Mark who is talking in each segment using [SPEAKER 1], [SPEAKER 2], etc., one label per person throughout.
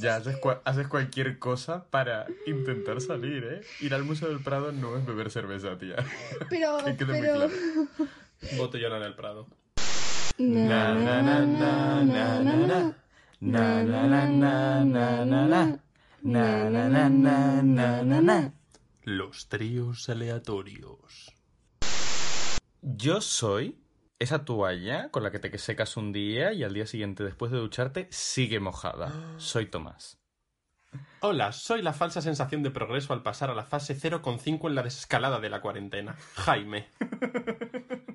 [SPEAKER 1] Ya haces, cua- haces cualquier cosa para intentar salir, ¿eh? Ir al Museo del Prado no es beber cerveza, tía.
[SPEAKER 2] Pero,
[SPEAKER 1] Que quede muy
[SPEAKER 2] pero...
[SPEAKER 1] claro.
[SPEAKER 3] Botellón en el Prado.
[SPEAKER 1] Na, na, na, na, na, na, na. Na, na, na, na, na, na, na. Na, na, na, na, na, na, na. Los tríos aleatorios. Yo soy esa toalla con la que te secas un día y al día siguiente, después de ducharte, sigue mojada. Soy Tomás.
[SPEAKER 3] Hola, soy la falsa sensación de progreso al pasar a la fase 0,5 en la desescalada de la cuarentena. Jaime.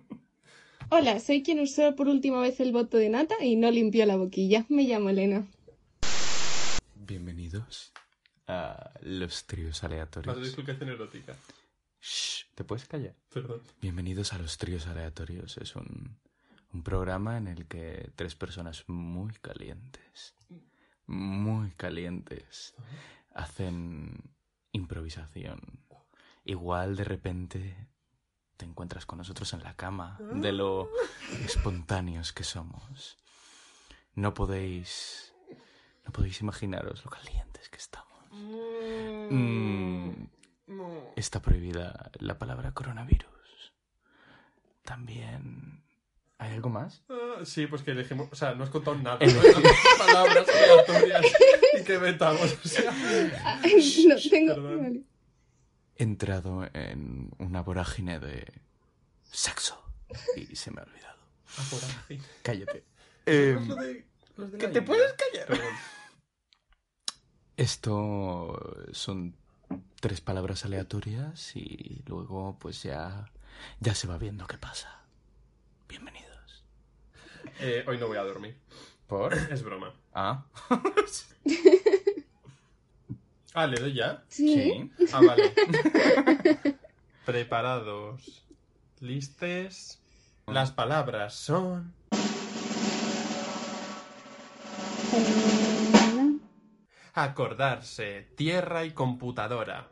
[SPEAKER 2] Hola, soy quien usó por última vez el voto de nata y no limpió la boquilla. Me llamo Elena.
[SPEAKER 1] Bienvenidos a los tríos aleatorios.
[SPEAKER 3] erótica.
[SPEAKER 1] Shh, ¿te puedes callar?
[SPEAKER 3] Perdón.
[SPEAKER 1] Bienvenidos a los tríos aleatorios. Es un, un programa en el que tres personas muy calientes, muy calientes, hacen improvisación. Igual de repente te encuentras con nosotros en la cama, de lo espontáneos que somos. No podéis, no podéis imaginaros lo calientes que estamos. Mm, Está prohibida la palabra coronavirus. También... ¿Hay algo más?
[SPEAKER 3] Ah, sí, pues que elegimos. O sea, no has contado nada. Palabras aleatorias y que vetamos. O sea.
[SPEAKER 2] no tengo... Vale.
[SPEAKER 1] He entrado en una vorágine de sexo y se me ha olvidado.
[SPEAKER 3] Ah.
[SPEAKER 1] Cállate.
[SPEAKER 3] Los de- los de
[SPEAKER 1] ¿Que te
[SPEAKER 3] India.
[SPEAKER 1] puedes callar? Esto son tres palabras aleatorias y luego pues ya ya se va viendo qué pasa. Bienvenidos.
[SPEAKER 3] Eh, hoy no voy a dormir.
[SPEAKER 1] ¿Por?
[SPEAKER 3] Es broma.
[SPEAKER 1] Ah,
[SPEAKER 3] Ah, ¿le doy ya?
[SPEAKER 2] Sí.
[SPEAKER 1] sí.
[SPEAKER 3] Ah, vale. Preparados. Listes. Las palabras son. Acordarse, tierra y computadora.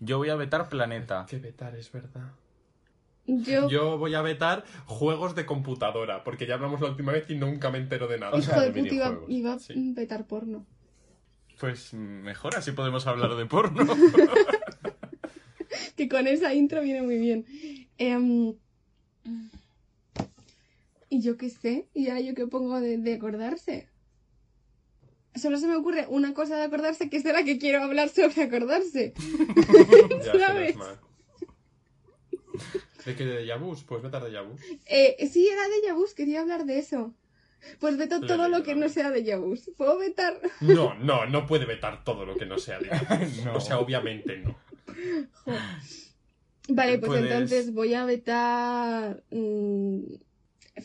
[SPEAKER 1] Yo voy a vetar planeta.
[SPEAKER 3] Que vetar es verdad.
[SPEAKER 2] Yo...
[SPEAKER 3] Yo voy a vetar juegos de computadora, porque ya hablamos la última vez y nunca me entero de nada.
[SPEAKER 1] O
[SPEAKER 2] Hijo
[SPEAKER 1] sea,
[SPEAKER 2] de
[SPEAKER 1] de
[SPEAKER 2] puta, iba, iba a
[SPEAKER 3] sí.
[SPEAKER 2] vetar porno.
[SPEAKER 1] Pues mejor así podemos hablar de porno.
[SPEAKER 2] Que con esa intro viene muy bien. Em, y yo qué sé, y ahora yo qué pongo de, de acordarse. Solo se me ocurre una cosa de acordarse que es de la que quiero hablar sobre acordarse.
[SPEAKER 3] Ya,
[SPEAKER 2] ¿Sabes?
[SPEAKER 3] ¿De qué de vu? Pues vetar de vu.
[SPEAKER 2] Eh, sí, era de Yabus, quería hablar de eso. Pues veto todo lo que no sea de Yabus. ¿Puedo vetar?
[SPEAKER 3] No, no, no puede vetar todo lo que no sea de
[SPEAKER 1] No.
[SPEAKER 3] O sea, obviamente no.
[SPEAKER 2] Jo. Vale, pues
[SPEAKER 1] Puedes-
[SPEAKER 2] entonces voy a vetar mm,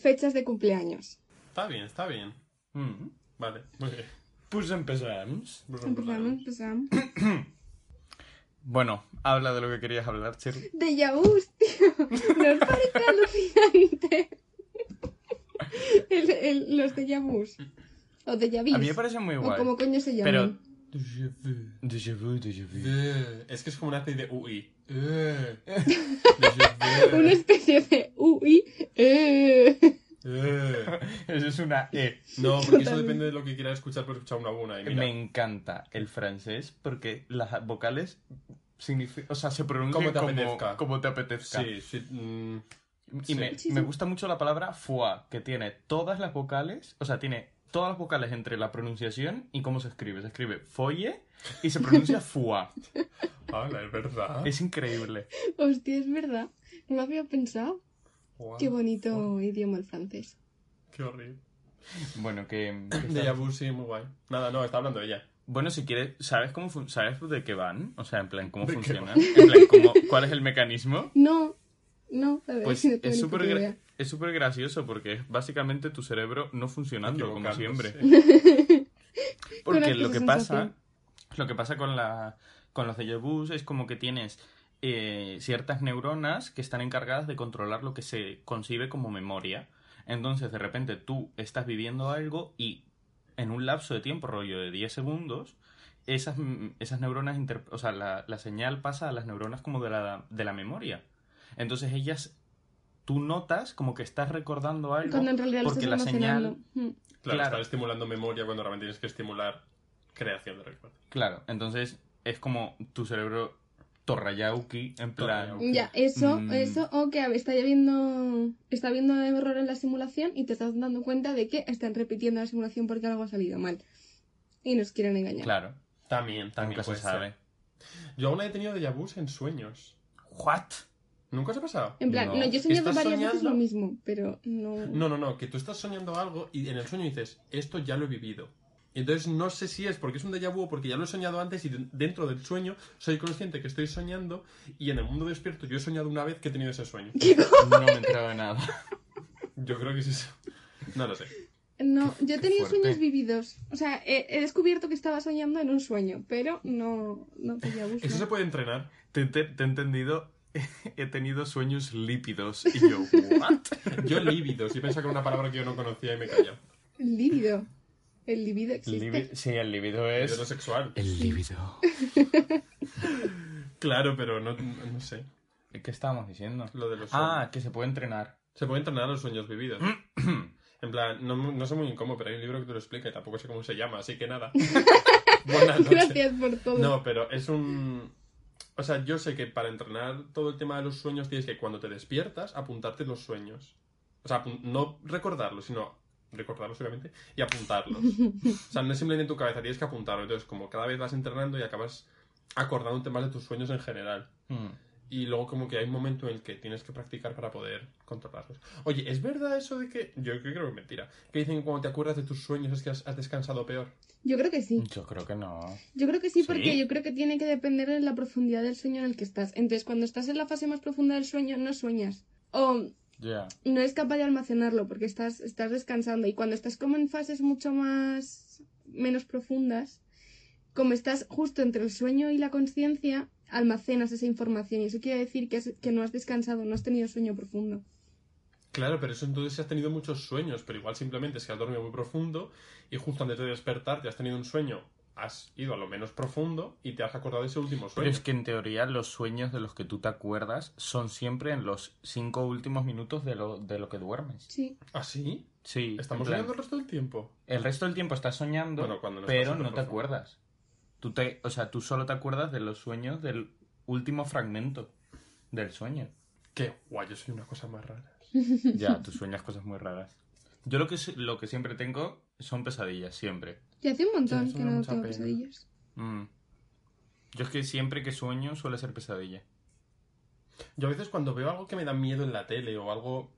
[SPEAKER 2] fechas de cumpleaños.
[SPEAKER 3] Está bien, está bien.
[SPEAKER 1] Mm.
[SPEAKER 3] Vale, muy bien.
[SPEAKER 1] Pues empezamos.
[SPEAKER 2] Empezamos, empezamos.
[SPEAKER 1] Bueno, habla de lo que querías hablar, Cherry.
[SPEAKER 2] De Yabus, tío. ¿Nos parece alucinante? El- el- los de Yabus. O de Yabis.
[SPEAKER 1] A mí me parece muy
[SPEAKER 2] O
[SPEAKER 1] guay.
[SPEAKER 2] como coño se
[SPEAKER 1] Pero...
[SPEAKER 2] llaman.
[SPEAKER 1] Déjà vu, déjà vu.
[SPEAKER 3] Eh, Es que es como una especie de UI. Eh.
[SPEAKER 2] Una especie de UI. Eh.
[SPEAKER 1] Eso es una E.
[SPEAKER 3] No, porque eso depende de lo que quieras escuchar por escuchar una buena. Y mira,
[SPEAKER 1] Me encanta el francés porque las vocales significan, o sea, se pronuncian
[SPEAKER 3] Como te
[SPEAKER 1] como,
[SPEAKER 3] apetezca.
[SPEAKER 1] como te apetezca.
[SPEAKER 3] Sí, sí. mm,
[SPEAKER 1] Y
[SPEAKER 3] sí.
[SPEAKER 1] me, me gusta mucho la palabra foie, que tiene todas las vocales, o sea, tiene todas las vocales entre la pronunciación y cómo se escribe. Se escribe folle y se pronuncia foie.
[SPEAKER 3] Es verdad.
[SPEAKER 1] Es increíble.
[SPEAKER 2] Hostia, es verdad. No lo había pensado. Qué bonito idioma el francés.
[SPEAKER 3] Qué horrible.
[SPEAKER 1] Bueno, que...
[SPEAKER 3] De vu, sí, muy guay. Nada, no, está hablando ella.
[SPEAKER 1] Bueno, si quieres, ¿sabes cómo sabes de qué van? O sea, en plan, ¿cómo
[SPEAKER 3] ¿De qué
[SPEAKER 1] funcionan? En plan, ¿cómo- ¿cuál es el mecanismo?
[SPEAKER 2] No, no, verdad
[SPEAKER 1] Pues
[SPEAKER 2] es no
[SPEAKER 1] súper gra- es súper gracioso porque es básicamente tu cerebro no funcionando como siempre. Porque lo que pasa, lo que pasa con la con los déjà vus es como que tienes eh, ciertas neuronas que están encargadas de controlar lo que se concibe como memoria. Entonces, de repente tú estás viviendo algo y en un lapso de tiempo, rollo de 10 segundos, esas, esas neuronas, inter- o sea, la, la señal pasa a las neuronas como de la, de la memoria. Entonces ellas, tú notas como que estás recordando algo
[SPEAKER 2] Cuando en realidad
[SPEAKER 1] porque
[SPEAKER 2] estás
[SPEAKER 1] la señal.
[SPEAKER 3] Claro,
[SPEAKER 1] Claro.
[SPEAKER 3] estar estimulando memoria cuando realmente tienes que estimular creación de recuerdos.
[SPEAKER 1] Claro, entonces es como tu cerebro torrayauki, en plan...
[SPEAKER 3] Torrayauki.
[SPEAKER 2] Ya, eso,
[SPEAKER 1] Mm.
[SPEAKER 2] eso, o que está habiendo, está habiendo error en la simulación y te estás dando cuenta de que están repitiendo la simulación porque algo ha salido mal. Y nos quieren engañar.
[SPEAKER 1] Claro,
[SPEAKER 3] También, también
[SPEAKER 1] nunca se sabe.
[SPEAKER 3] Yo aún he tenido déjà vus en sueños.
[SPEAKER 1] ¿What?
[SPEAKER 3] ¿Nunca os ha pasado?
[SPEAKER 2] En plan,
[SPEAKER 1] No.
[SPEAKER 2] no, yo he soñado
[SPEAKER 3] ¿Estás
[SPEAKER 2] varias veces lo mismo, pero no...
[SPEAKER 3] No, no, no, que tú estás soñando algo y en el sueño dices, esto ya lo he vivido. Y entonces no sé si es porque es un déjà vu o porque ya lo he soñado antes y de- dentro del sueño soy consciente que estoy soñando y en el mundo despierto yo he soñado una vez que he tenido ese sueño.
[SPEAKER 1] No me enteraba de nada.
[SPEAKER 3] Yo creo que es eso. No lo sé.
[SPEAKER 2] No, yo he tenido sueños vividos. O sea, he, he descubierto que estaba soñando en un sueño, pero no, no tenía gusto.
[SPEAKER 3] Eso se puede entrenar.
[SPEAKER 1] Te, te- te he entendido. He tenido sueños lípidos. Y yo, ¿what?
[SPEAKER 3] Yo lívidos. Yo pensaba que era una palabra que yo no conocía y me callé.
[SPEAKER 2] El líbido. El líbido existe.
[SPEAKER 1] Libi- Sí, el líbido es.
[SPEAKER 3] Lívido sexual.
[SPEAKER 1] El.
[SPEAKER 3] Claro, pero no, no sé.
[SPEAKER 1] ¿Qué estábamos diciendo?
[SPEAKER 3] Lo de los sueños.
[SPEAKER 1] Ah, que se puede entrenar.
[SPEAKER 3] Se puede entrenar los sueños vividos. En plan, no, no sé muy bien cómo, pero hay un libro que te lo explica y tampoco sé cómo se llama, así que nada. Buenas noches.
[SPEAKER 2] Gracias por todo.
[SPEAKER 3] No, pero es un... O sea, yo sé que para entrenar todo el tema de los sueños tienes que cuando te despiertas apuntarte los sueños. O sea, no recordarlos, sino recordarlos obviamente y apuntarlos. O sea, no es simplemente en tu cabeza, tienes que apuntarlo. Entonces, como cada vez vas entrenando y acabas acordándote más de tus sueños en general.
[SPEAKER 1] Hmm.
[SPEAKER 3] Y luego como que hay un momento en el que tienes que practicar para poder controlarlos. Oye, ¿es verdad eso de que... Yo creo que es mentira. Que dicen que cuando te acuerdas de tus sueños es que has, has descansado peor.
[SPEAKER 2] Yo creo que sí.
[SPEAKER 1] Yo creo que no.
[SPEAKER 2] Yo creo que sí,
[SPEAKER 1] ¿Sí?
[SPEAKER 2] porque yo creo que tiene que depender de la profundidad del sueño en el que estás. Entonces, cuando estás en la fase más profunda del sueño, no sueñas. O No eres capaz de almacenarlo porque estás, estás descansando. Y cuando estás como en fases mucho más menos profundas, como estás justo entre el sueño y la conciencia, almacenas esa información. Y eso quiere decir que, has- que no has descansado, no has tenido sueño profundo.
[SPEAKER 3] Claro, pero eso entonces has tenido muchos sueños, pero igual simplemente es que has dormido muy profundo y justo antes de despertar te has tenido un sueño, has ido a lo menos profundo y te has acordado de ese último
[SPEAKER 1] Pero
[SPEAKER 3] sueño.
[SPEAKER 1] es que en teoría los sueños de los que tú te acuerdas son siempre en los cinco últimos minutos de lo, de lo que duermes.
[SPEAKER 2] Sí.
[SPEAKER 3] ¿Ah, sí?
[SPEAKER 1] Sí.
[SPEAKER 3] ¿Estamos soñando el resto del tiempo?
[SPEAKER 1] El resto del tiempo estás soñando,
[SPEAKER 3] Bueno, cuando no
[SPEAKER 1] pero
[SPEAKER 3] estás
[SPEAKER 1] no te acuerdas. Tú te, o sea, tú solo te acuerdas de los sueños del último fragmento del sueño.
[SPEAKER 3] Qué guay, yo soy una cosa más rara.
[SPEAKER 1] Ya, tú sueñas cosas muy raras. Yo lo que, lo que siempre tengo son pesadillas, siempre.
[SPEAKER 2] Y hace un montón que no tengo
[SPEAKER 3] pena.
[SPEAKER 2] pesadillas.
[SPEAKER 1] Mm. Yo es que siempre que sueño suele ser pesadilla.
[SPEAKER 3] Yo a veces cuando veo algo que me da miedo en la tele o algo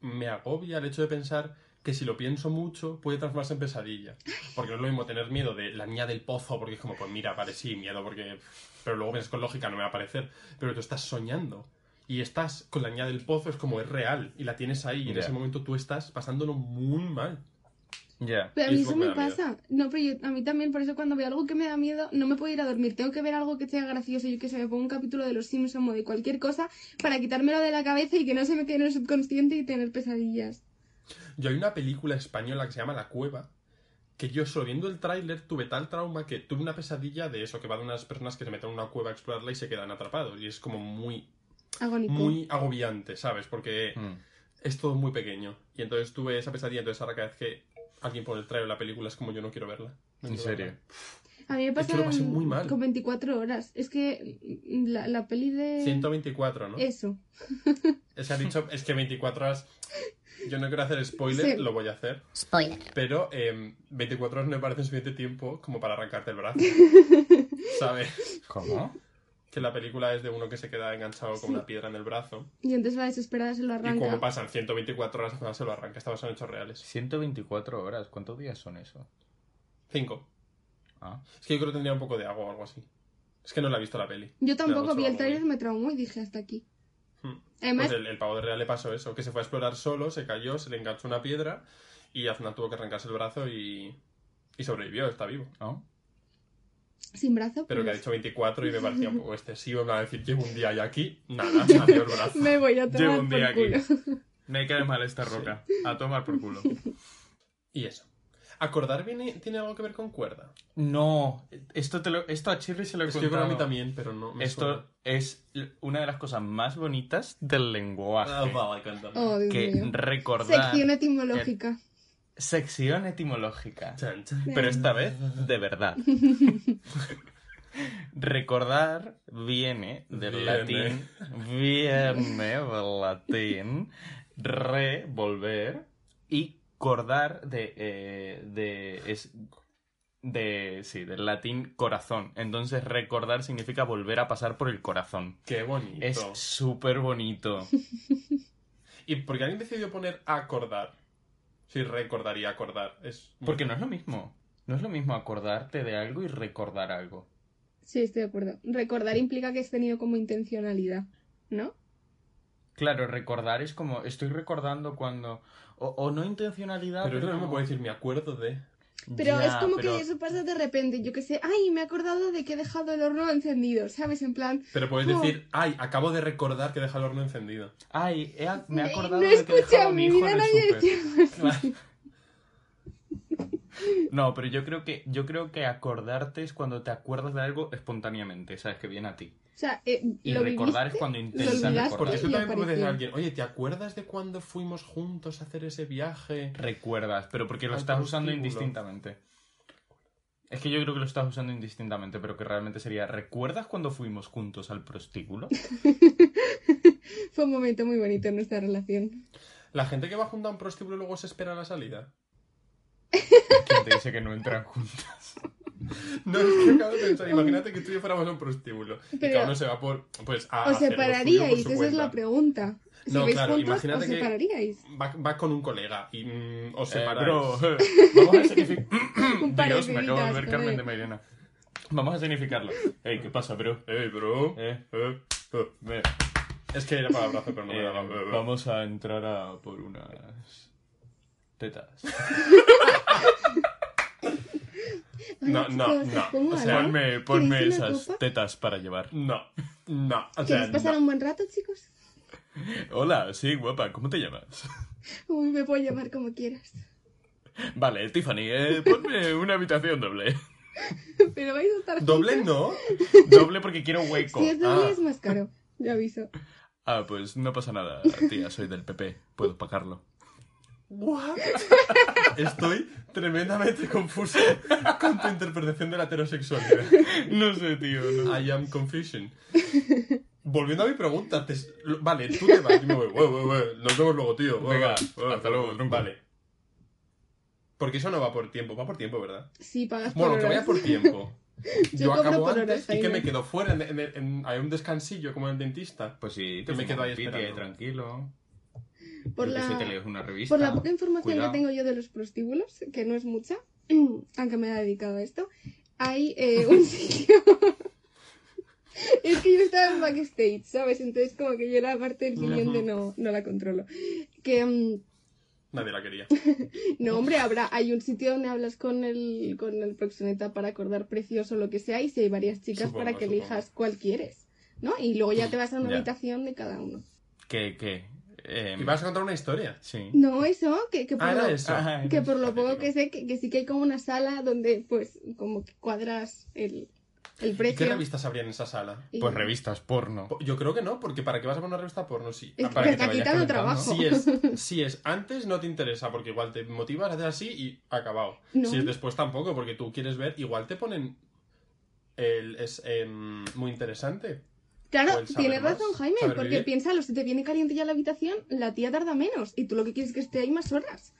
[SPEAKER 3] me agobia el hecho de pensar que si lo pienso mucho puede transformarse en pesadilla. Porque no es lo mismo tener miedo de la niña del pozo, porque es como, pues mira, vale, sí, miedo, porque... Pero luego piensas con lógica, no me va a aparecer. Pero tú estás soñando. Y estás con la niña del pozo, es como, es real. Y la tienes ahí. Y en ese momento tú estás pasándolo muy mal.
[SPEAKER 1] Ya.
[SPEAKER 2] Pero a mí
[SPEAKER 3] eso
[SPEAKER 2] eso
[SPEAKER 3] me
[SPEAKER 2] me
[SPEAKER 3] da miedo.
[SPEAKER 2] pasa. No, pero yo- a mí también, por eso cuando veo algo que me da miedo, no me puedo ir a dormir. Tengo que ver algo que sea gracioso. Yo que sé, me pongo un capítulo de Los Simpsons o de cualquier cosa para quitármelo de la cabeza y que no se me quede en el subconsciente y tener pesadillas.
[SPEAKER 3] Yo hay una película española que se llama La Cueva, que yo solo viendo el tráiler tuve tal trauma que tuve una pesadilla de eso, que va de unas personas que se meten en una cueva a explorarla y se quedan atrapados. Y es como muy,
[SPEAKER 2] Agónico.
[SPEAKER 3] muy agobiante, ¿sabes? Porque
[SPEAKER 1] Mm.
[SPEAKER 3] es todo muy pequeño. Y entonces tuve esa pesadilla, entonces ahora cada vez que alguien pone el trailer de la película es como yo no quiero verla. No
[SPEAKER 1] ¿En
[SPEAKER 3] quiero
[SPEAKER 1] serio?
[SPEAKER 3] verla.
[SPEAKER 2] A mí me
[SPEAKER 3] que
[SPEAKER 2] pasa
[SPEAKER 3] lo pasé
[SPEAKER 2] en-
[SPEAKER 3] muy mal.
[SPEAKER 2] con 24 horas. Es que la, la peli de...
[SPEAKER 3] 124, ¿no?
[SPEAKER 2] Eso.
[SPEAKER 3] Se ha dicho, es que 24 horas... Yo no quiero hacer spoiler,
[SPEAKER 2] Sí.
[SPEAKER 3] lo voy a hacer.
[SPEAKER 4] Spoiler.
[SPEAKER 3] Pero em, 24 horas no me parece suficiente tiempo como para arrancarte el brazo. ¿Sabes?
[SPEAKER 1] ¿Cómo?
[SPEAKER 3] Que la película es de uno que se queda enganchado con
[SPEAKER 2] Sí.
[SPEAKER 3] una piedra en el brazo.
[SPEAKER 2] Y entonces la desesperada se lo
[SPEAKER 3] Y
[SPEAKER 2] arranca.
[SPEAKER 3] como pasan 124 horas cuando se lo arranca. Estos son hechos reales.
[SPEAKER 1] 124 horas. ¿Cuántos días son eso?
[SPEAKER 3] 5.
[SPEAKER 1] Ah.
[SPEAKER 3] Es que yo creo que tendría un poco de agua o algo así. Es que no la he visto la peli.
[SPEAKER 2] Yo tampoco vi el trailer, me traumó y dije hasta aquí.
[SPEAKER 3] Hmm.
[SPEAKER 2] Además,
[SPEAKER 3] Pues el, el pavo de real le pasó eso, que se fue a explorar solo, se cayó, se le enganchó una piedra y al final tuvo que arrancarse el brazo y, y sobrevivió, está vivo.
[SPEAKER 1] ¿No?
[SPEAKER 2] Sin brazo,
[SPEAKER 3] Pero que ha
[SPEAKER 2] pues,
[SPEAKER 3] dicho 24 y me parecía un poco excesivo, en plan decir, llevo un día y aquí, nada, adiós brazo.
[SPEAKER 2] me voy a tomar
[SPEAKER 1] Llevo un
[SPEAKER 2] por
[SPEAKER 1] día aquí.
[SPEAKER 2] culo.
[SPEAKER 1] Me cae mal esta roca. A tomar por culo.
[SPEAKER 3] Y eso. ¿Acordar viene, tiene algo que ver con cuerda?
[SPEAKER 1] No, esto, te lo, esto a Chirri se lo he
[SPEAKER 3] Es creo que a mí
[SPEAKER 1] contado.
[SPEAKER 3] también, pero no me
[SPEAKER 1] Esto es una de las cosas más bonitas del lenguaje.
[SPEAKER 3] Ah, vale, cántame.
[SPEAKER 2] Oh, Dios
[SPEAKER 1] que
[SPEAKER 2] mío.
[SPEAKER 1] recordar
[SPEAKER 2] Sección etimológica.
[SPEAKER 1] Sección etimológica.
[SPEAKER 3] Chan, chan.
[SPEAKER 1] Pero esta vez, de verdad. Recordar viene del
[SPEAKER 3] Viene.
[SPEAKER 1] latín. Viene del latín. Re, volver. Y cordar de. eh, de es, de. Sí, del latín corazón. Entonces, recordar significa volver a pasar por el corazón.
[SPEAKER 3] Qué bonito.
[SPEAKER 1] Es súper bonito.
[SPEAKER 3] ¿Y por qué alguien decidió poner acordar? Sí, recordar y acordar. Es
[SPEAKER 1] Porque no es lo mismo. No es lo mismo acordarte de algo y recordar algo.
[SPEAKER 2] Sí, estoy de acuerdo. Recordar implica que has tenido como intencionalidad, ¿no?
[SPEAKER 1] Claro, recordar es como estoy recordando cuando. O, o no intencionalidad.
[SPEAKER 3] Pero es lo mismo,
[SPEAKER 1] como-
[SPEAKER 3] puedo decir, me acuerdo de.
[SPEAKER 2] Pero
[SPEAKER 1] Ya,
[SPEAKER 2] es como
[SPEAKER 1] pero-
[SPEAKER 2] que eso pasa de repente. Yo que sé, ay, me he acordado de que he dejado el horno encendido, ¿sabes? En plan,
[SPEAKER 3] Pero puedes
[SPEAKER 2] Oh.
[SPEAKER 3] decir, ay, acabo de recordar que deja el horno encendido.
[SPEAKER 1] Ay, he me he
[SPEAKER 2] no
[SPEAKER 1] acordado
[SPEAKER 2] he
[SPEAKER 1] de que he dejado a mi
[SPEAKER 2] mi
[SPEAKER 1] hijo
[SPEAKER 2] vida
[SPEAKER 1] en el
[SPEAKER 2] nadie
[SPEAKER 1] súper.
[SPEAKER 2] decir algo así.
[SPEAKER 1] No, pero yo creo que yo creo que acordarte es cuando te acuerdas de algo espontáneamente, sabes que viene a ti.
[SPEAKER 2] O sea, eh,
[SPEAKER 1] Y
[SPEAKER 2] lo
[SPEAKER 1] recordar
[SPEAKER 2] viviste,
[SPEAKER 1] es cuando intentas
[SPEAKER 3] Porque
[SPEAKER 2] y
[SPEAKER 3] también puedes decir a alguien, oye, ¿te acuerdas de cuando fuimos juntos a hacer ese viaje?
[SPEAKER 1] Recuerdas, pero porque lo
[SPEAKER 3] Al
[SPEAKER 1] estás usando indistintamente. Es que yo creo que lo estás usando indistintamente, pero que realmente sería ¿Recuerdas cuando fuimos juntos al prostíbulo?
[SPEAKER 2] Fue un momento muy bonito en nuestra relación.
[SPEAKER 3] La gente que va junto a un prostíbulo luego se espera a la salida.
[SPEAKER 1] ¿Quién te dice que no entran juntas?
[SPEAKER 3] No, es que acabo de pensar, imagínate que tú y yo fuéramos a un prostíbulo. Y
[SPEAKER 2] Pero-
[SPEAKER 3] cada uno se va por, pues, a
[SPEAKER 2] ¿Os separaríais? Esa es la pregunta. Si
[SPEAKER 3] No,
[SPEAKER 2] vais
[SPEAKER 3] claro,
[SPEAKER 2] juntos,
[SPEAKER 3] imagínate
[SPEAKER 2] ¿os
[SPEAKER 3] que-
[SPEAKER 2] separaríais?
[SPEAKER 3] Va, va con un colega y mm, os
[SPEAKER 1] Eh,
[SPEAKER 3] separáis.
[SPEAKER 1] bro, eh, vamos a
[SPEAKER 2] de
[SPEAKER 1] Dios, me acabo de ver Carmen de Mairena. Vamos a escenificarlo. Ey, ¿qué pasa, bro?
[SPEAKER 3] Eh, bro.
[SPEAKER 1] Eh,
[SPEAKER 3] Eh, eh.
[SPEAKER 1] ve.
[SPEAKER 3] Es que era para abrazo, pero no me
[SPEAKER 1] Eh,
[SPEAKER 3] daba. Eh, eh.
[SPEAKER 1] vamos a entrar a por unas tetas.
[SPEAKER 3] No, no, no.
[SPEAKER 2] ¿cómo
[SPEAKER 3] O sea?
[SPEAKER 1] Ponme, ponme
[SPEAKER 2] ¿Queréis una
[SPEAKER 1] esas
[SPEAKER 2] copa?
[SPEAKER 1] tetas para llevar.
[SPEAKER 3] No, no. O sea,
[SPEAKER 2] ¿Queréis pasar
[SPEAKER 3] no.
[SPEAKER 2] un buen rato, chicos?
[SPEAKER 1] Hola, sí, guapa, ¿cómo te llamas?
[SPEAKER 2] Uy, me puedo llamar como quieras.
[SPEAKER 1] Vale, Tiffany, eh, ponme una habitación doble.
[SPEAKER 2] Pero vais a estar
[SPEAKER 3] ¿Doble
[SPEAKER 2] juntos.
[SPEAKER 3] no?
[SPEAKER 1] Doble porque quiero hueco.
[SPEAKER 2] Si es doble
[SPEAKER 3] Ah.
[SPEAKER 2] es más caro. Ya aviso.
[SPEAKER 1] Ah, pues no pasa nada, tía, soy del PP, puedo pagarlo.
[SPEAKER 3] What? Estoy tremendamente confuso con tu interpretación de la heterosexualidad.
[SPEAKER 1] No sé, tío, no.
[SPEAKER 3] I am confusion. Volviendo a mi pregunta, te- vale, tú te vas, yo me voy. Ué, ué, ué, Nos vemos luego, tío.
[SPEAKER 1] Venga, hasta luego.
[SPEAKER 3] Vale. Porque eso no va por tiempo, va por tiempo, ¿verdad?
[SPEAKER 2] Sí, pagas por
[SPEAKER 3] Bueno, que vaya por tiempo.
[SPEAKER 2] Yo
[SPEAKER 3] Yo acabo antes y que me quedo fuera. En, en- en- hay un descansillo como en el dentista.
[SPEAKER 1] Pues sí,
[SPEAKER 3] Que me quedo ahí esperando.
[SPEAKER 1] tranquilo.
[SPEAKER 2] Por la-
[SPEAKER 1] sé, te lees una revista.
[SPEAKER 2] Por la poca información
[SPEAKER 1] Cuidado.
[SPEAKER 2] que tengo yo de los prostíbulos, que no es mucha, aunque me haya dedicado a esto, hay eh, un sitio... es que yo estaba en backstage, ¿sabes? Entonces como que yo la parte del cliente no, no la controlo. Que... mm,
[SPEAKER 3] Nadie la quería.
[SPEAKER 2] No, hombre, habrá, hay un sitio donde hablas con el, con el proxeneta para acordar precios o lo que sea, y si hay varias chicas
[SPEAKER 3] Supongo,
[SPEAKER 2] para que
[SPEAKER 3] supongo.
[SPEAKER 2] elijas cuál quieres, ¿no? Y luego ya te vas a una
[SPEAKER 1] Ya.
[SPEAKER 2] habitación de cada uno.
[SPEAKER 1] ¿Qué, qué? Eh,
[SPEAKER 3] ¿Y vas a contar una historia?
[SPEAKER 1] Sí.
[SPEAKER 2] No, eso, que, que por,
[SPEAKER 3] Ah,
[SPEAKER 2] lo,
[SPEAKER 3] eso.
[SPEAKER 1] Ah,
[SPEAKER 2] que por lo poco que sé, que, que sí que hay como una sala donde, pues, como que cuadras el, el
[SPEAKER 3] ¿Y qué
[SPEAKER 2] precio.
[SPEAKER 3] revistas habría en esa sala?
[SPEAKER 2] y-
[SPEAKER 1] Pues revistas porno.
[SPEAKER 3] Po- Yo creo que no, porque ¿para qué vas a poner una revista porno? Sí.
[SPEAKER 2] Es
[SPEAKER 3] Ah,
[SPEAKER 2] que
[SPEAKER 3] para
[SPEAKER 2] te
[SPEAKER 3] que te
[SPEAKER 2] quitando trabajo.
[SPEAKER 3] Si es, si es antes, no te interesa, porque igual te motivas a hacer así y acabado.
[SPEAKER 2] No.
[SPEAKER 3] Si es después, tampoco, porque tú quieres ver, igual te ponen. El, es em, muy interesante.
[SPEAKER 2] Claro,
[SPEAKER 3] saber
[SPEAKER 2] tienes
[SPEAKER 3] más,
[SPEAKER 2] razón, Jaime, porque
[SPEAKER 3] vivir.
[SPEAKER 2] piénsalo, si te viene caliente ya la habitación, la tía tarda menos, y tú lo que quieres es que esté ahí más horas.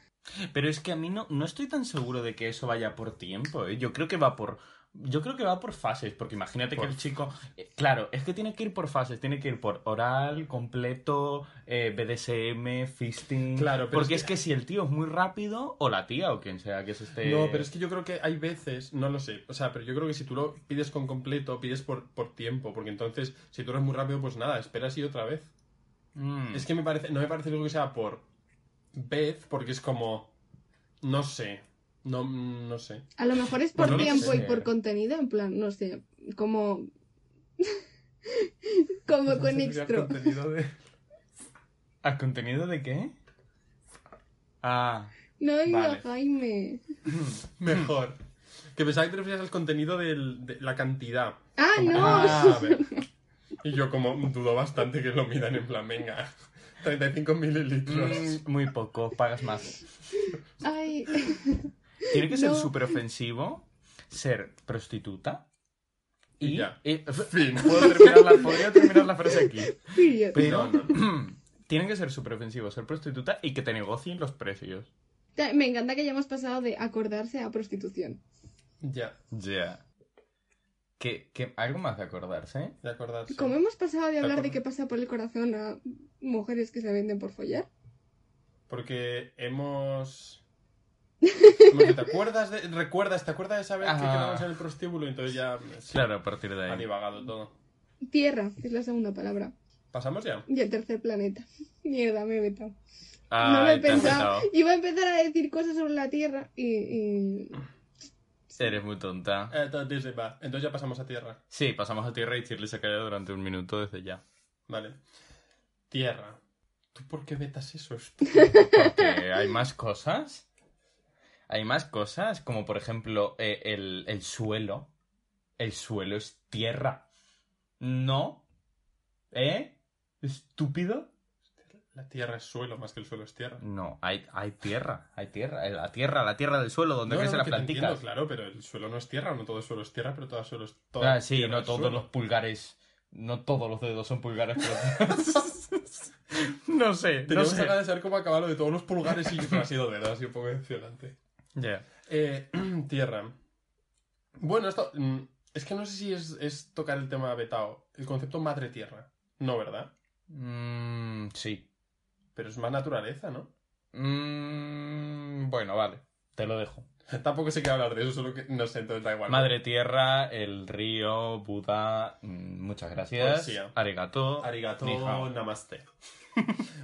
[SPEAKER 1] Pero es que a mí no, no estoy tan seguro de que eso vaya por tiempo, ¿eh? Yo creo que va por... Yo creo que va por fases, porque imagínate
[SPEAKER 3] Por-
[SPEAKER 1] que el chico... eh, Claro, es que tiene que ir por fases, tiene que ir por oral, completo, eh, BDSM, fisting...
[SPEAKER 3] Claro, pero
[SPEAKER 1] Porque
[SPEAKER 3] es que...
[SPEAKER 1] si el tío es muy rápido, o la tía, o quien sea que se esté...
[SPEAKER 3] No, pero es que yo creo que hay veces, no lo sé, o sea, pero yo creo que si tú lo pides con completo, pides por, por tiempo, porque entonces, si tú eres muy rápido, pues nada, esperas y otra vez.
[SPEAKER 1] Mm.
[SPEAKER 3] Es que me parece, no me parece algo que sea por vez, porque es como, no sé, no, no sé.
[SPEAKER 2] A lo mejor es por
[SPEAKER 3] Pues no lo
[SPEAKER 2] tiempo y por contenido, en plan, no sé, como... como con extra.
[SPEAKER 3] Contenido de...
[SPEAKER 1] ¿A contenido de qué? Ah,
[SPEAKER 2] No diga
[SPEAKER 1] Vale.
[SPEAKER 2] Jaime.
[SPEAKER 3] Mejor. Que pensaba que te referías al contenido del- de la cantidad.
[SPEAKER 2] Ah, no.
[SPEAKER 3] Ah, a ver. Y yo como dudo bastante que lo midan en plan, venga, 35 mililitros.
[SPEAKER 1] Mm, muy poco, pagas más.
[SPEAKER 2] Ay,
[SPEAKER 1] Tiene que ser
[SPEAKER 2] No.
[SPEAKER 1] súper ofensivo ser prostituta. Y,
[SPEAKER 3] Ya.
[SPEAKER 1] y-
[SPEAKER 3] Fin.
[SPEAKER 1] ¿Puedo terminar la, podría terminar la frase aquí. Pero
[SPEAKER 3] No, no.
[SPEAKER 1] tiene que ser súper ofensivo ser prostituta y que te negocien los precios.
[SPEAKER 2] Me encanta que hayamos pasado de acordarse a prostitución.
[SPEAKER 3] Ya,
[SPEAKER 1] Ya. ¿Qué, qué- algo más de acordarse?
[SPEAKER 3] de acordarse.
[SPEAKER 2] Como hemos pasado de hablar de qué pasa por el corazón a mujeres que se venden por follar.
[SPEAKER 3] Porque hemos... ¿Te acuerdas de... ¿Recuerdas? ¿Te acuerdas de esa vez que quedamos en el prostíbulo? Entonces ya sí,
[SPEAKER 1] Claro, a partir de
[SPEAKER 3] ha
[SPEAKER 1] ahí.
[SPEAKER 3] divagado todo.
[SPEAKER 2] Tierra, es la segunda palabra.
[SPEAKER 3] ¿Pasamos ya?
[SPEAKER 2] Y el tercer planeta. Mierda, me he vetado. No lo he pensado. Iba a empezar a decir cosas sobre la Tierra y... y-
[SPEAKER 1] Eres muy tonta.
[SPEAKER 3] Eh, Entonces va. Entonces ya pasamos a tierra.
[SPEAKER 1] Sí, pasamos a tierra y Shirley se calla durante un minuto desde ya.
[SPEAKER 3] Vale. Tierra. ¿Tú por qué vetas eso?
[SPEAKER 1] Porque hay más cosas. Hay más cosas, como por ejemplo eh, el, el suelo. El suelo es tierra. ¿No? ¿Eh? ¿Estúpido?
[SPEAKER 3] La tierra es suelo más que el suelo es tierra.
[SPEAKER 1] No, hay, hay tierra, hay tierra. La tierra, la tierra del suelo, donde
[SPEAKER 3] No,
[SPEAKER 1] crecen
[SPEAKER 3] no, que te entiendo, claro, pero el suelo no es tierra, no todo suelo es tierra, pero todo suelo es todo.
[SPEAKER 1] Ah, sí, no todos los pulgares. No todos los dedos son pulgares, pero. no sé, no
[SPEAKER 3] Teníamos
[SPEAKER 1] sé.
[SPEAKER 3] ganas de saber cómo acaba lo de todos los pulgares y no ha sido dedo, ha sido un poco decepcionante.
[SPEAKER 1] Ya.
[SPEAKER 3] Eh, tierra. Bueno, esto. mm, Es que no sé si es, es tocar el tema vetao. El concepto madre tierra. No, ¿verdad?
[SPEAKER 1] Mm, sí.
[SPEAKER 3] Pero es más naturaleza, ¿no?
[SPEAKER 1] Mm, bueno, vale. Te lo dejo.
[SPEAKER 3] Tampoco sé qué hablar de eso, solo que no sé, entonces da igual.
[SPEAKER 1] Madre Tierra, el río, Buda, mm, muchas gracias.
[SPEAKER 3] Poesía.
[SPEAKER 1] Arigato.
[SPEAKER 3] Arigato, namaste.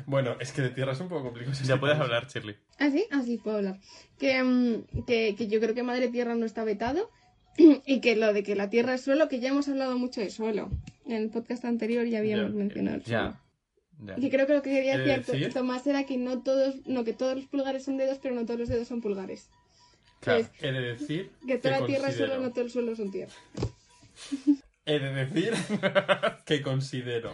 [SPEAKER 3] Bueno, es que de tierra es un poco complicado.
[SPEAKER 1] Ya puedes hablar, Shirley.
[SPEAKER 2] ¿Ah, sí? Ah, sí, puedo hablar. Que, mm, que, que yo creo que Madre Tierra no está vetado y que lo de que la Tierra es suelo, que ya hemos hablado mucho de suelo. En el podcast anterior ya habíamos
[SPEAKER 3] Ya,
[SPEAKER 2] mencionado el suelo.
[SPEAKER 1] Ya. ya.
[SPEAKER 2] Y creo que lo que quería
[SPEAKER 3] ¿He de
[SPEAKER 2] decir
[SPEAKER 3] decir?
[SPEAKER 2] Tomás era que no todos, no que todos los pulgares son dedos, pero no todos los dedos son pulgares.
[SPEAKER 1] Claro.
[SPEAKER 2] es-
[SPEAKER 3] He de decir
[SPEAKER 2] Que toda
[SPEAKER 3] que
[SPEAKER 2] la tierra es suelo, no todo el suelo son tierra.
[SPEAKER 3] He de decir que considero.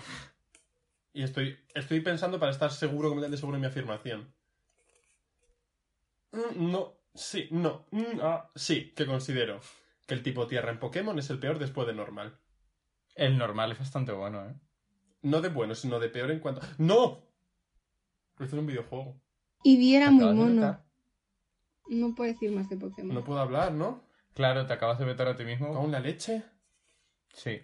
[SPEAKER 3] Y estoy, estoy pensando para estar seguro, completamente seguro en mi afirmación. Mm, No, sí, no, mm, ah, sí, que considero que el tipo tierra en Pokémon es el peor después de normal.
[SPEAKER 1] El normal es bastante bueno, ¿eh?
[SPEAKER 3] No de bueno, sino de peor en cuanto. ¡No! Esto es un videojuego.
[SPEAKER 2] Y Viera muy mono. No puedo decir más de Pokémon.
[SPEAKER 3] No puedo hablar, ¿no?
[SPEAKER 1] Claro, te acabas de vetar a ti mismo.
[SPEAKER 3] ¿Con la leche?
[SPEAKER 1] Sí.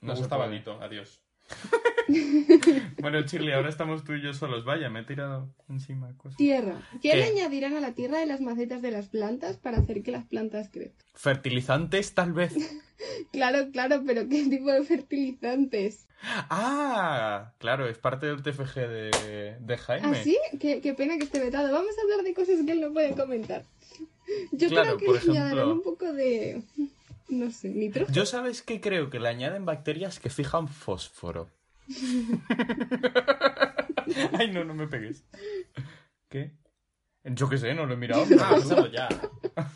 [SPEAKER 3] Me
[SPEAKER 1] No se
[SPEAKER 3] gustaba
[SPEAKER 1] puede.
[SPEAKER 3] Vito, adiós.
[SPEAKER 1] Bueno, Shirley, ahora estamos tú y yo solos. Vaya, me he tirado encima cosas.
[SPEAKER 2] Tierra. ¿Qué,
[SPEAKER 1] ¿Qué?
[SPEAKER 2] le añadirán a la tierra de las macetas de las plantas para hacer que las plantas crezcan?
[SPEAKER 1] Fertilizantes, tal vez.
[SPEAKER 2] Claro, claro, pero ¿qué tipo de fertilizantes?
[SPEAKER 1] Ah, claro, es parte del TFG de, de Jaime.
[SPEAKER 2] ¿Ah, sí? Qué, qué pena que esté vetado. Vamos a hablar de cosas que él no puede comentar. Yo
[SPEAKER 1] Claro,
[SPEAKER 2] creo que le añadirán
[SPEAKER 1] ejemplo-
[SPEAKER 2] un poco de... No sé, nitrógeno.
[SPEAKER 1] Yo sabes que creo que le añaden bacterias que fijan fósforo. Ay, no, no me pegues. ¿Qué? Yo qué sé, no lo he mirado.
[SPEAKER 3] Ah, ya.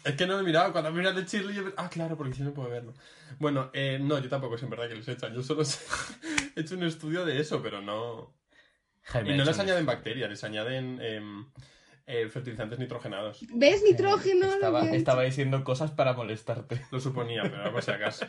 [SPEAKER 3] Es que no me he mirado. Cuando miras de Shirley, yo... Ah, claro, porque si no puedo verlo. Bueno, eh, no, yo tampoco sé en verdad que les echan. Yo solo sé- he hecho un estudio de eso, pero no...
[SPEAKER 1] Jaime
[SPEAKER 3] Y no les añaden bacterias, les añaden em, eh, fertilizantes nitrogenados.
[SPEAKER 2] ¿Ves nitrógeno? Lo
[SPEAKER 1] Estaba, estaba diciendo cosas para molestarte.
[SPEAKER 3] Lo suponía, pero por si acaso.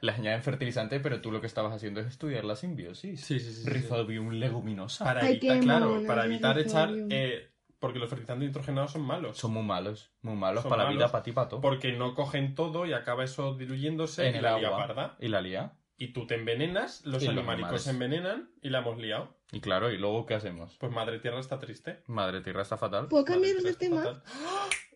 [SPEAKER 1] Les añaden fertilizante, pero tú lo que estabas haciendo es estudiar la simbiosis.
[SPEAKER 3] Sí, sí, sí. sí.
[SPEAKER 1] Rhizobium leguminosa.
[SPEAKER 3] Para
[SPEAKER 2] Ay,
[SPEAKER 3] evitar, claro,
[SPEAKER 2] mono,
[SPEAKER 3] para evitar echar... eh, porque los fertilizantes nitrogenados son malos.
[SPEAKER 1] Son muy malos, muy malos
[SPEAKER 3] Son
[SPEAKER 1] para la vida, para ti, para todo.
[SPEAKER 3] Porque no cogen todo y acaba eso diluyéndose
[SPEAKER 1] En
[SPEAKER 3] y
[SPEAKER 1] el
[SPEAKER 3] la lía
[SPEAKER 1] agua.
[SPEAKER 3] parda.
[SPEAKER 1] Y la lía.
[SPEAKER 3] Y tú te envenenas, los
[SPEAKER 1] Y
[SPEAKER 3] animalicos se envenenan y la hemos liado.
[SPEAKER 1] Y claro, ¿y luego qué hacemos?
[SPEAKER 3] Pues Madre Tierra está triste.
[SPEAKER 1] Madre Tierra está fatal.
[SPEAKER 2] ¿Puedo
[SPEAKER 3] Madre
[SPEAKER 2] cambiaros de tema?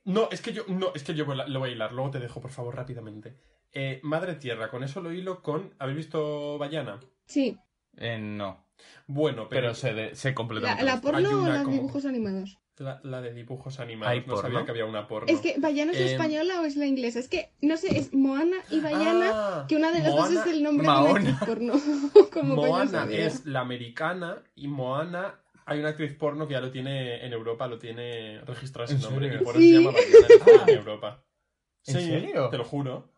[SPEAKER 3] No, es que yo, no, es que yo voy a- lo voy a hilar, luego te dejo, por favor, rápidamente. Eh, Madre Tierra, con eso lo hilo con. ¿Habéis visto Bayana?
[SPEAKER 2] Sí.
[SPEAKER 1] Eh, no.
[SPEAKER 3] Bueno, pero,
[SPEAKER 1] Pero se, de- se
[SPEAKER 2] ¿La,
[SPEAKER 1] completa.
[SPEAKER 2] la porno o los
[SPEAKER 3] como-
[SPEAKER 2] dibujos animados?
[SPEAKER 3] la, la de dibujos animados.
[SPEAKER 1] ¿Hay
[SPEAKER 3] no
[SPEAKER 1] porno?
[SPEAKER 3] sabía que había una porno.
[SPEAKER 2] Es que ¿Bayana es la
[SPEAKER 3] Eh,
[SPEAKER 2] española o es la inglesa? Es que, no sé, es Moana y Bayana,
[SPEAKER 3] Ah,
[SPEAKER 2] que una de las dos es el nombre
[SPEAKER 1] Mahona.
[SPEAKER 2] de una actriz porno. Como
[SPEAKER 3] Moana es la americana y Moana hay una actriz porno que ya lo tiene en Europa, lo tiene registrado ese
[SPEAKER 1] ¿En
[SPEAKER 3] nombre
[SPEAKER 1] serio?
[SPEAKER 3] y por eso
[SPEAKER 2] Sí.
[SPEAKER 3] se llama Bayana en-
[SPEAKER 1] Ah.
[SPEAKER 3] en Europa.
[SPEAKER 1] ¿En
[SPEAKER 3] Sí,
[SPEAKER 1] serio?
[SPEAKER 3] Te lo juro.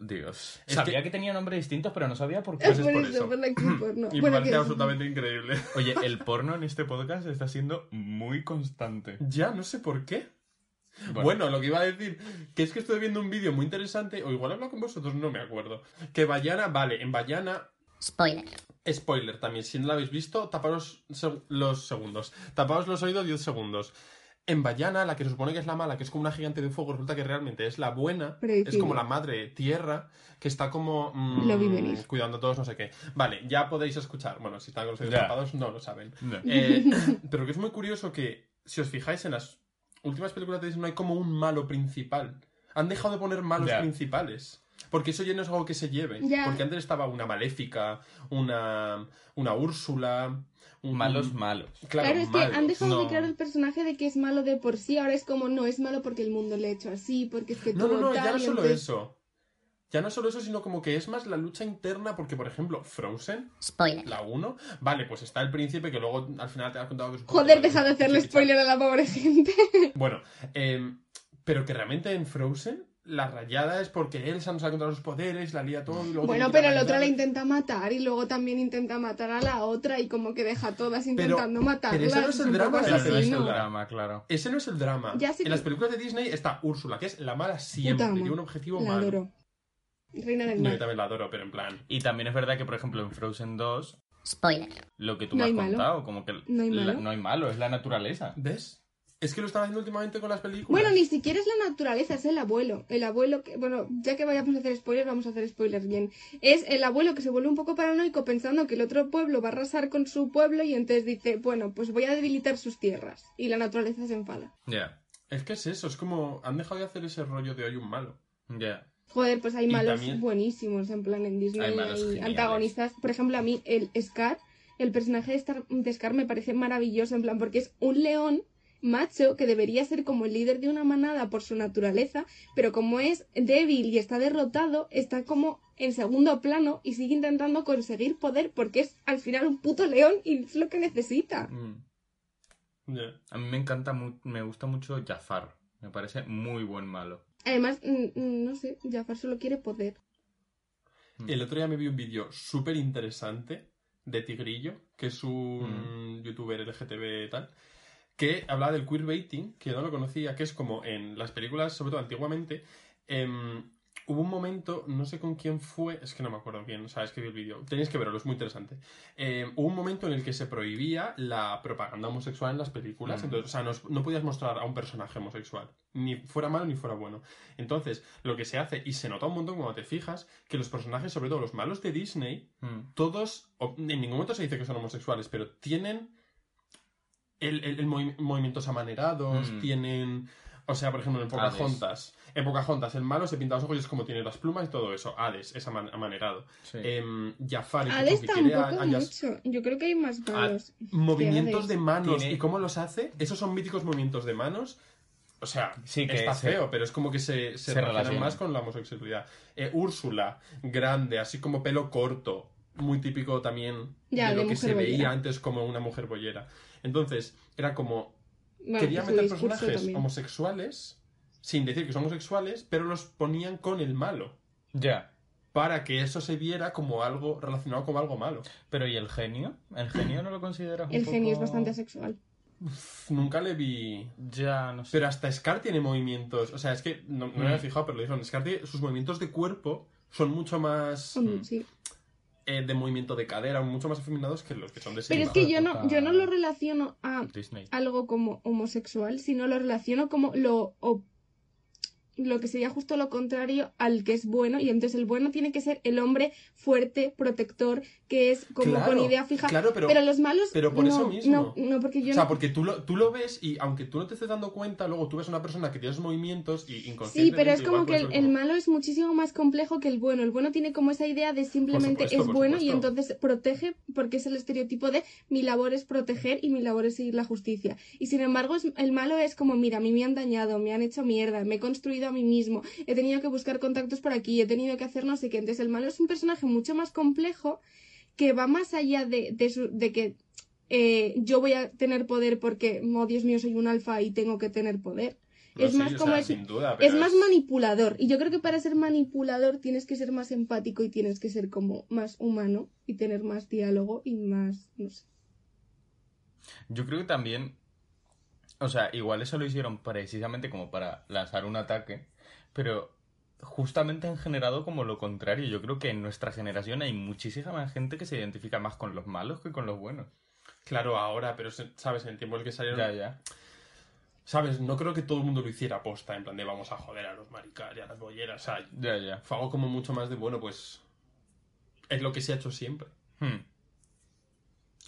[SPEAKER 1] Dios.
[SPEAKER 3] Es
[SPEAKER 1] sabía
[SPEAKER 3] que-
[SPEAKER 1] que... tenía nombres distintos, pero no sabía por qué.
[SPEAKER 3] Pues es
[SPEAKER 2] por
[SPEAKER 3] por
[SPEAKER 2] eso,
[SPEAKER 3] eso.
[SPEAKER 2] por la actriz porno.
[SPEAKER 3] Y me parece
[SPEAKER 2] que-
[SPEAKER 3] absolutamente increíble.
[SPEAKER 1] Oye, el porno en este podcast está siendo muy constante.
[SPEAKER 3] Ya, no sé por qué. Bueno. lo que iba a decir, que es que estoy viendo un vídeo muy interesante, o igual hablo con vosotros, no me acuerdo. Que Bayana, vale, en Bayana,
[SPEAKER 4] Spoiler.
[SPEAKER 3] spoiler también, si no lo habéis visto, taparos seg- los segundos. Tapaos los oídos 10 segundos. En Bayana, la que se supone que es la mala, que es como una gigante de fuego, resulta que realmente es la buena, es como la madre tierra, que está como... mm,
[SPEAKER 2] Lo vi venir.
[SPEAKER 3] Cuidando a todos, no sé qué. Vale, ya podéis escuchar. Bueno, si están con los oídos tapados, no lo saben.
[SPEAKER 1] No.
[SPEAKER 3] Eh, pero que es muy curioso que, si os fijáis en las últimas películas de Disney, no hay como un malo principal. Han dejado de poner malos principales. Porque eso ya no es algo que se lleve. Porque antes estaba una maléfica, una, una Úrsula.
[SPEAKER 1] Malos, malos.
[SPEAKER 3] Claro,
[SPEAKER 2] Claro, es que han dejado de crear el personaje de que es malo de por sí. Ahora es como, no, es malo porque el mundo le ha hecho así, porque es que
[SPEAKER 3] No,
[SPEAKER 2] todo
[SPEAKER 3] no, no, ya no solo
[SPEAKER 2] entonces-
[SPEAKER 3] eso. Ya no solo eso, sino como que es más la lucha interna, porque, por ejemplo, Frozen,
[SPEAKER 4] Spoiler.
[SPEAKER 3] la 1, vale, pues está el príncipe que luego al final te das cuenta que es un
[SPEAKER 2] Joder, deja de hacerle spoiler a la pobre gente.
[SPEAKER 3] Bueno, eh, pero que realmente en Frozen la rayada es porque Elsa no sabe controlar sus poderes, la lía todo y luego...
[SPEAKER 2] Bueno, pero el otro la intenta matar y luego también intenta matar a la otra y como que deja a todas intentando matarlas.
[SPEAKER 3] pero ese no es el drama
[SPEAKER 1] Pero no es el drama, claro.
[SPEAKER 3] Ese no es el drama.
[SPEAKER 2] Ya
[SPEAKER 3] en
[SPEAKER 2] que-
[SPEAKER 3] las películas de Disney está Úrsula, que es la mala siempre, tiene un objetivo
[SPEAKER 2] La
[SPEAKER 3] malo.
[SPEAKER 2] adoro. Reina del
[SPEAKER 3] No, yo también la adoro, pero en plan...
[SPEAKER 1] Y también es verdad que, por ejemplo, en Frozen 2,
[SPEAKER 4] Spoiler.
[SPEAKER 1] lo que tú
[SPEAKER 2] No
[SPEAKER 1] me has
[SPEAKER 2] malo.
[SPEAKER 1] contado, como que
[SPEAKER 2] No hay
[SPEAKER 1] la-
[SPEAKER 2] malo.
[SPEAKER 1] no hay malo, es la naturaleza.
[SPEAKER 3] ¿Ves? Es que lo están haciendo últimamente con las películas.
[SPEAKER 2] Bueno, ni siquiera es la naturaleza, es el abuelo. El abuelo que, bueno, ya que vayamos a hacer spoilers, vamos a hacer spoilers bien. Es el abuelo que se vuelve un poco paranoico pensando que el otro pueblo va a arrasar con su pueblo y entonces dice, bueno, pues voy a debilitar sus tierras. Y la naturaleza se enfada.
[SPEAKER 1] Ya,
[SPEAKER 3] Es que es eso, es como... Han dejado de hacer ese rollo de hoy un malo.
[SPEAKER 1] ya.
[SPEAKER 2] Joder, pues hay
[SPEAKER 3] Y
[SPEAKER 2] malos
[SPEAKER 3] también-
[SPEAKER 2] buenísimos, en plan en Disney
[SPEAKER 1] Hay malos
[SPEAKER 2] hay antagonistas. Por ejemplo, a mí el Scar, el personaje de, Star- de Scar me parece maravilloso, en plan, porque es un león macho que debería ser como el líder de una manada por su naturaleza, pero como es débil y está derrotado, está como en segundo plano y sigue intentando conseguir poder porque es al final un puto león y es lo que necesita.
[SPEAKER 1] Mm.
[SPEAKER 3] Ya.
[SPEAKER 1] A mí me encanta, mu- me gusta mucho Jafar. Me parece muy buen malo.
[SPEAKER 2] Además, mm, mm, no sé, Jafar solo quiere poder.
[SPEAKER 3] El otro día me vi un vídeo súper interesante de Tigrillo, que es un youtuber LGTB y tal, que hablaba del queerbaiting, que no lo conocía, que es como en las películas, sobre todo antiguamente, em, hubo un momento, no sé con quién fue, es que no me acuerdo bien, o sea, es que vi el vídeo, tenéis que verlo, es muy interesante. Em, hubo un momento en el que se prohibía la propaganda homosexual en las películas,
[SPEAKER 1] Mm.
[SPEAKER 3] entonces, o sea, no, no podías mostrar a un personaje homosexual, ni fuera malo ni fuera bueno. Entonces, lo que se hace, y se nota un montón cuando te fijas, que los personajes, sobre todo los malos de Disney,
[SPEAKER 1] Mm.
[SPEAKER 3] todos, en ningún momento se dice que son homosexuales, pero tienen el, el- el movi- movimientos amanerados,
[SPEAKER 1] Mm.
[SPEAKER 3] tienen... O sea, por ejemplo, en
[SPEAKER 1] Hades.
[SPEAKER 3] Pocahontas. En Pocahontas, el malo se pinta los ojos y es como tiene las plumas y todo eso. Hades es aman- amanerado.
[SPEAKER 1] Sí.
[SPEAKER 3] Em, Jafar,
[SPEAKER 2] Hades tampoco
[SPEAKER 3] a Yas-
[SPEAKER 2] mucho. Yo creo que hay más malos.
[SPEAKER 3] Movimientos
[SPEAKER 2] Hades.
[SPEAKER 3] de manos.
[SPEAKER 1] Tiene-
[SPEAKER 3] ¿Y cómo los hace? Esos son míticos movimientos de manos. O sea,
[SPEAKER 1] Sí, que
[SPEAKER 3] está
[SPEAKER 1] se-
[SPEAKER 3] feo, pero es como que se, se, relacionan. más con la homosexualidad. Eh, Úrsula, grande, así como pelo corto, muy típico también
[SPEAKER 2] Ya,
[SPEAKER 3] de lo
[SPEAKER 2] de
[SPEAKER 3] que se veía antes como una mujer boyera. Entonces, era como,
[SPEAKER 2] Bueno,
[SPEAKER 3] quería meter personajes
[SPEAKER 2] también.
[SPEAKER 3] homosexuales, sin decir que son homosexuales, pero los ponían con el malo,
[SPEAKER 1] Ya.
[SPEAKER 3] para que eso se viera como algo relacionado con algo malo.
[SPEAKER 1] Pero ¿y el genio? ¿El genio no lo consideras un
[SPEAKER 2] El genio es bastante asexual.
[SPEAKER 3] Nunca le vi
[SPEAKER 1] Ya, no sé.
[SPEAKER 3] Pero hasta Scar tiene movimientos. O sea, es que no, no me
[SPEAKER 1] Mm.
[SPEAKER 3] había fijado, pero lo dijeron. Scar tiene, sus movimientos de cuerpo son mucho más
[SPEAKER 2] Mm, Sí.
[SPEAKER 3] Eh, de movimiento de cadera, mucho más afeminados que los que son de
[SPEAKER 2] Pero es que yo no, yo no lo relaciono a
[SPEAKER 1] Disney.
[SPEAKER 2] algo como homosexual, sino lo relaciono como lo, o- lo que sería justo lo contrario al que es bueno. Y entonces el bueno tiene que ser el hombre fuerte, protector, que es como
[SPEAKER 3] Claro,
[SPEAKER 2] con idea fija.
[SPEAKER 3] claro, pero-
[SPEAKER 2] los malos.
[SPEAKER 3] pero por
[SPEAKER 2] no,
[SPEAKER 3] eso mismo.
[SPEAKER 2] No, no, porque yo
[SPEAKER 3] O sea,
[SPEAKER 2] no.
[SPEAKER 3] porque tú lo, tú lo ves y aunque tú no te estés dando cuenta, luego tú ves a una persona que tiene esos movimientos y
[SPEAKER 2] Sí,
[SPEAKER 3] inconscientemente...
[SPEAKER 2] pero es como que el, malo es muchísimo más complejo que el bueno. El bueno tiene como esa idea de simplemente
[SPEAKER 3] supuesto,
[SPEAKER 2] es bueno y entonces protege porque es el estereotipo de mi labor es proteger y mi labor es seguir la justicia. Y sin embargo, es- el malo es como, mira, a mí me han dañado, me han hecho mierda, me he construido a mí mismo, he tenido que buscar contactos por aquí, he tenido que hacer no sé qué. Entonces el malo es un personaje mucho más complejo que va más allá de, de, su- de que eh, yo voy a tener poder porque, oh Dios mío, soy un alfa y tengo que tener poder.
[SPEAKER 3] No
[SPEAKER 2] es
[SPEAKER 3] sé,
[SPEAKER 2] más como
[SPEAKER 3] sea,
[SPEAKER 2] es,
[SPEAKER 3] sin duda,
[SPEAKER 2] es más manipulador. Y yo creo que para ser manipulador tienes que ser más empático y tienes que ser como más humano y tener más diálogo y más, no sé.
[SPEAKER 1] Yo creo que también, o sea, igual eso lo hicieron precisamente como para lanzar un ataque, pero justamente han generado como lo contrario. Yo creo que en nuestra generación hay muchísima más gente que se identifica más con los malos que con los buenos.
[SPEAKER 3] Claro, ahora, pero sabes, en el tiempo en el que salieron,
[SPEAKER 1] Ya, ya.
[SPEAKER 3] sabes, no creo que todo el mundo lo hiciera aposta, en plan de vamos a joder a los maricas y a las bolleras, o sea,
[SPEAKER 1] Ya, ya.
[SPEAKER 3] fue algo como mucho más de, bueno, pues es lo que se ha hecho siempre.
[SPEAKER 1] Hmm.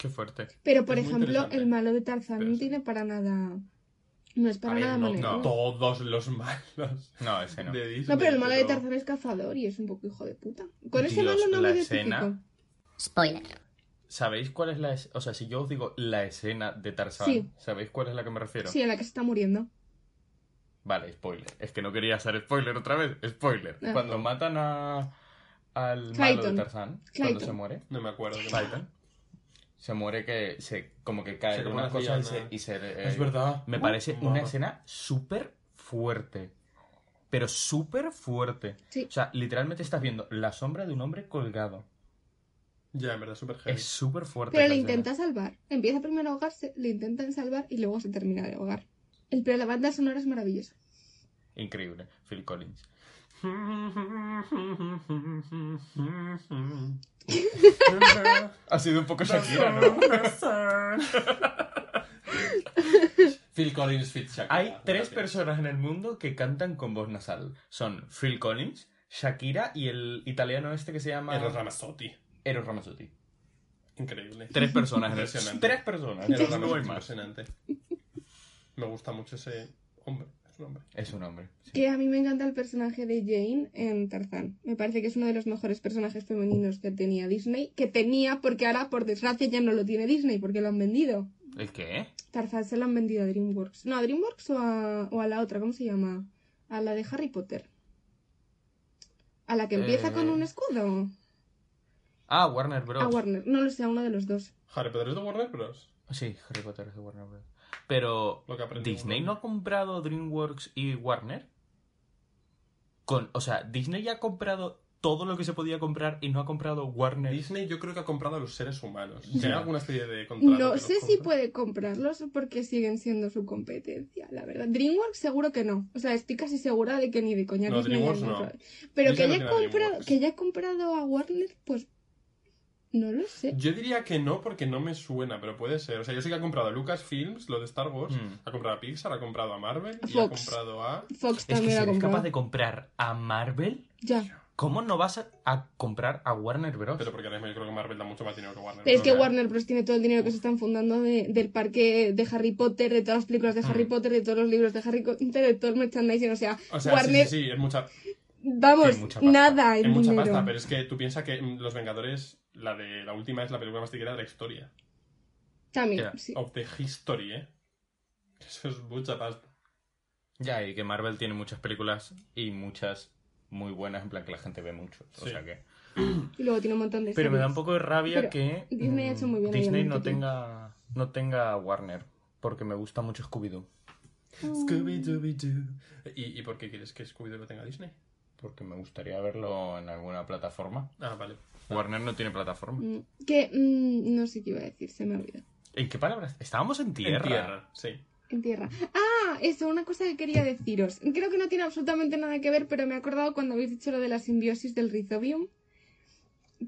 [SPEAKER 1] Qué fuerte.
[SPEAKER 2] Pero, por
[SPEAKER 3] Es
[SPEAKER 2] ejemplo, el malo de Tarzán
[SPEAKER 3] Pero
[SPEAKER 2] no tiene para nada... No es para
[SPEAKER 3] ver,
[SPEAKER 2] nada
[SPEAKER 3] no, no todos los malos
[SPEAKER 1] No, ese no.
[SPEAKER 3] de Disney.
[SPEAKER 2] No, pero el malo de Tarzán es cazador y es un poco hijo de puta. Con ese malo no
[SPEAKER 1] la
[SPEAKER 2] me
[SPEAKER 1] escena.
[SPEAKER 4] Spoiler.
[SPEAKER 1] ¿Sabéis cuál es la es- O sea, si yo os digo la escena de Tarzán,
[SPEAKER 2] Sí.
[SPEAKER 1] ¿sabéis cuál es la que me refiero?
[SPEAKER 2] Sí, en la que se está muriendo.
[SPEAKER 1] Vale, spoiler. Es que no quería hacer spoiler otra vez. Spoiler.
[SPEAKER 2] Ah.
[SPEAKER 1] Cuando matan a al malo de
[SPEAKER 2] Clayton.
[SPEAKER 1] Tarzán, cuando
[SPEAKER 2] Clayton.
[SPEAKER 1] se muere,
[SPEAKER 3] No me acuerdo. de
[SPEAKER 1] Clayton, se muere que se como que cae
[SPEAKER 3] Se
[SPEAKER 1] de una cosa y se, y se, eh,
[SPEAKER 3] Es verdad.
[SPEAKER 1] Me parece una escena súper fuerte. Pero súper fuerte.
[SPEAKER 2] Sí.
[SPEAKER 1] O sea, literalmente estás viendo la sombra de un hombre colgado.
[SPEAKER 3] Ya, en verdad, súper heavy.
[SPEAKER 1] Es súper fuerte.
[SPEAKER 2] Pero le
[SPEAKER 1] escena.
[SPEAKER 2] intenta salvar. Empieza primero a ahogarse, le intentan salvar y luego se termina de ahogar. El, pero la banda sonora es maravillosa.
[SPEAKER 1] Increíble. Phil Collins. Ha sido un poco Shakira, ¿no?
[SPEAKER 3] Phil Collins fit Shakira.
[SPEAKER 1] Hay tres
[SPEAKER 3] Gracias.
[SPEAKER 1] personas en el mundo que cantan con voz nasal. Son Phil Collins, Shakira y el italiano este que se llama...
[SPEAKER 3] Eros Ramazzotti.
[SPEAKER 1] Eros Ramazzotti.
[SPEAKER 3] Increíble.
[SPEAKER 1] Tres personas en el...
[SPEAKER 3] Impresionante.
[SPEAKER 1] Tres personas.
[SPEAKER 3] Eros
[SPEAKER 1] No
[SPEAKER 3] Ramazzotti,
[SPEAKER 1] hay más.
[SPEAKER 3] impresionante. Me gusta mucho ese hombre. Es un hombre.
[SPEAKER 1] Es un hombre. sí.
[SPEAKER 2] Que a mí me encanta el personaje de Jane en Tarzán. Me parece que es uno de los mejores personajes femeninos que tenía Disney. Que tenía porque ahora, por desgracia, ya no lo tiene Disney porque lo han vendido.
[SPEAKER 1] ¿El qué?
[SPEAKER 2] Tarzán se lo han vendido a DreamWorks. No, a DreamWorks o a, o a la otra, ¿cómo se llama? A la de Harry Potter. A la que empieza
[SPEAKER 1] Eh,
[SPEAKER 2] con un escudo.
[SPEAKER 1] Ah, Warner Bros.
[SPEAKER 2] A Warner. No lo sé, a uno de los dos.
[SPEAKER 3] Harry Potter es de Warner Bros.
[SPEAKER 1] Sí, Harry Potter es de Warner Bros. Pero
[SPEAKER 3] Lo que aprendí
[SPEAKER 1] Disney no ha comprado DreamWorks y Warner. Con, o sea, Disney ya ha comprado todo lo que se podía comprar y no ha comprado Warner.
[SPEAKER 3] Disney yo creo que ha comprado a los seres humanos.
[SPEAKER 1] Ya.
[SPEAKER 3] ¿Tiene alguna especie de contrato?
[SPEAKER 2] No sé si puede comprarlos porque siguen siendo su competencia, la verdad. DreamWorks seguro que no. O sea, estoy casi segura de que ni de coña
[SPEAKER 3] No,
[SPEAKER 2] Disney
[SPEAKER 3] DreamWorks no.
[SPEAKER 2] Pero
[SPEAKER 3] Disney
[SPEAKER 2] que
[SPEAKER 3] no
[SPEAKER 2] haya,
[SPEAKER 3] a
[SPEAKER 2] comprado, que haya comprado a Warner, pues no lo sé.
[SPEAKER 3] Yo diría que no porque no me suena, pero puede ser. O sea, yo sé que ha comprado a Lucasfilms, lo de Star Wars,
[SPEAKER 1] Mm.
[SPEAKER 3] ha comprado a Pixar, ha comprado a Marvel y ha comprado a...
[SPEAKER 2] Fox
[SPEAKER 1] Es que
[SPEAKER 2] también
[SPEAKER 1] si
[SPEAKER 2] ha
[SPEAKER 1] eres
[SPEAKER 2] comprado.
[SPEAKER 1] capaz de comprar a Marvel,
[SPEAKER 2] Ya.
[SPEAKER 1] ¿cómo no vas a, a comprar a Warner Bros?
[SPEAKER 3] Pero porque ahora mismo yo creo que Marvel da mucho más dinero que Warner.
[SPEAKER 2] Pero es que
[SPEAKER 3] Bros.
[SPEAKER 2] Warner Bros. tiene todo el dinero que se están fundando de- del parque de Harry Potter, de todas las películas de Harry
[SPEAKER 1] Mm.
[SPEAKER 2] Potter, de todos los libros de Harry Potter, de todo el merchandising. O sea,
[SPEAKER 3] O sea,
[SPEAKER 2] Warner,
[SPEAKER 3] sí, sí, sí, es mucha,
[SPEAKER 2] vamos,
[SPEAKER 1] mucha
[SPEAKER 2] nada
[SPEAKER 3] es
[SPEAKER 2] en
[SPEAKER 3] mucha
[SPEAKER 2] dinero.
[SPEAKER 3] pasta, pero es que tú piensas que mm, Los Vengadores, la de la última es la película más taquillera de la historia.
[SPEAKER 2] También, sí.
[SPEAKER 3] Of the history, ¿eh? Eso es mucha pasta.
[SPEAKER 1] Ya, y que Marvel tiene muchas películas y muchas muy buenas, en plan que la gente ve mucho. O sea que...
[SPEAKER 2] Y luego tiene un montón de
[SPEAKER 1] Pero me da un poco de rabia
[SPEAKER 2] Pero
[SPEAKER 1] que
[SPEAKER 2] Disney ha hecho muy bien ahí
[SPEAKER 1] Disney
[SPEAKER 2] el
[SPEAKER 1] no tenga, no tenga Warner, porque me gusta mucho Scooby-Doo.
[SPEAKER 3] Scooby-Dooby-Doo. ¿Y, ¿Y por qué quieres que Scooby-Doo lo tenga Disney?
[SPEAKER 1] Porque me gustaría verlo en alguna plataforma.
[SPEAKER 3] Ah, vale.
[SPEAKER 1] Warner no tiene plataforma.
[SPEAKER 2] Mm, Que mm, no sé qué iba a decir, se me ha olvidado.
[SPEAKER 1] ¿En qué palabras? Estábamos en tierra.
[SPEAKER 3] En tierra, sí.
[SPEAKER 2] En tierra. Ah, eso, una cosa que quería deciros. Creo que no tiene absolutamente nada que ver, pero me he acordado cuando habéis dicho lo de la simbiosis del rizobium.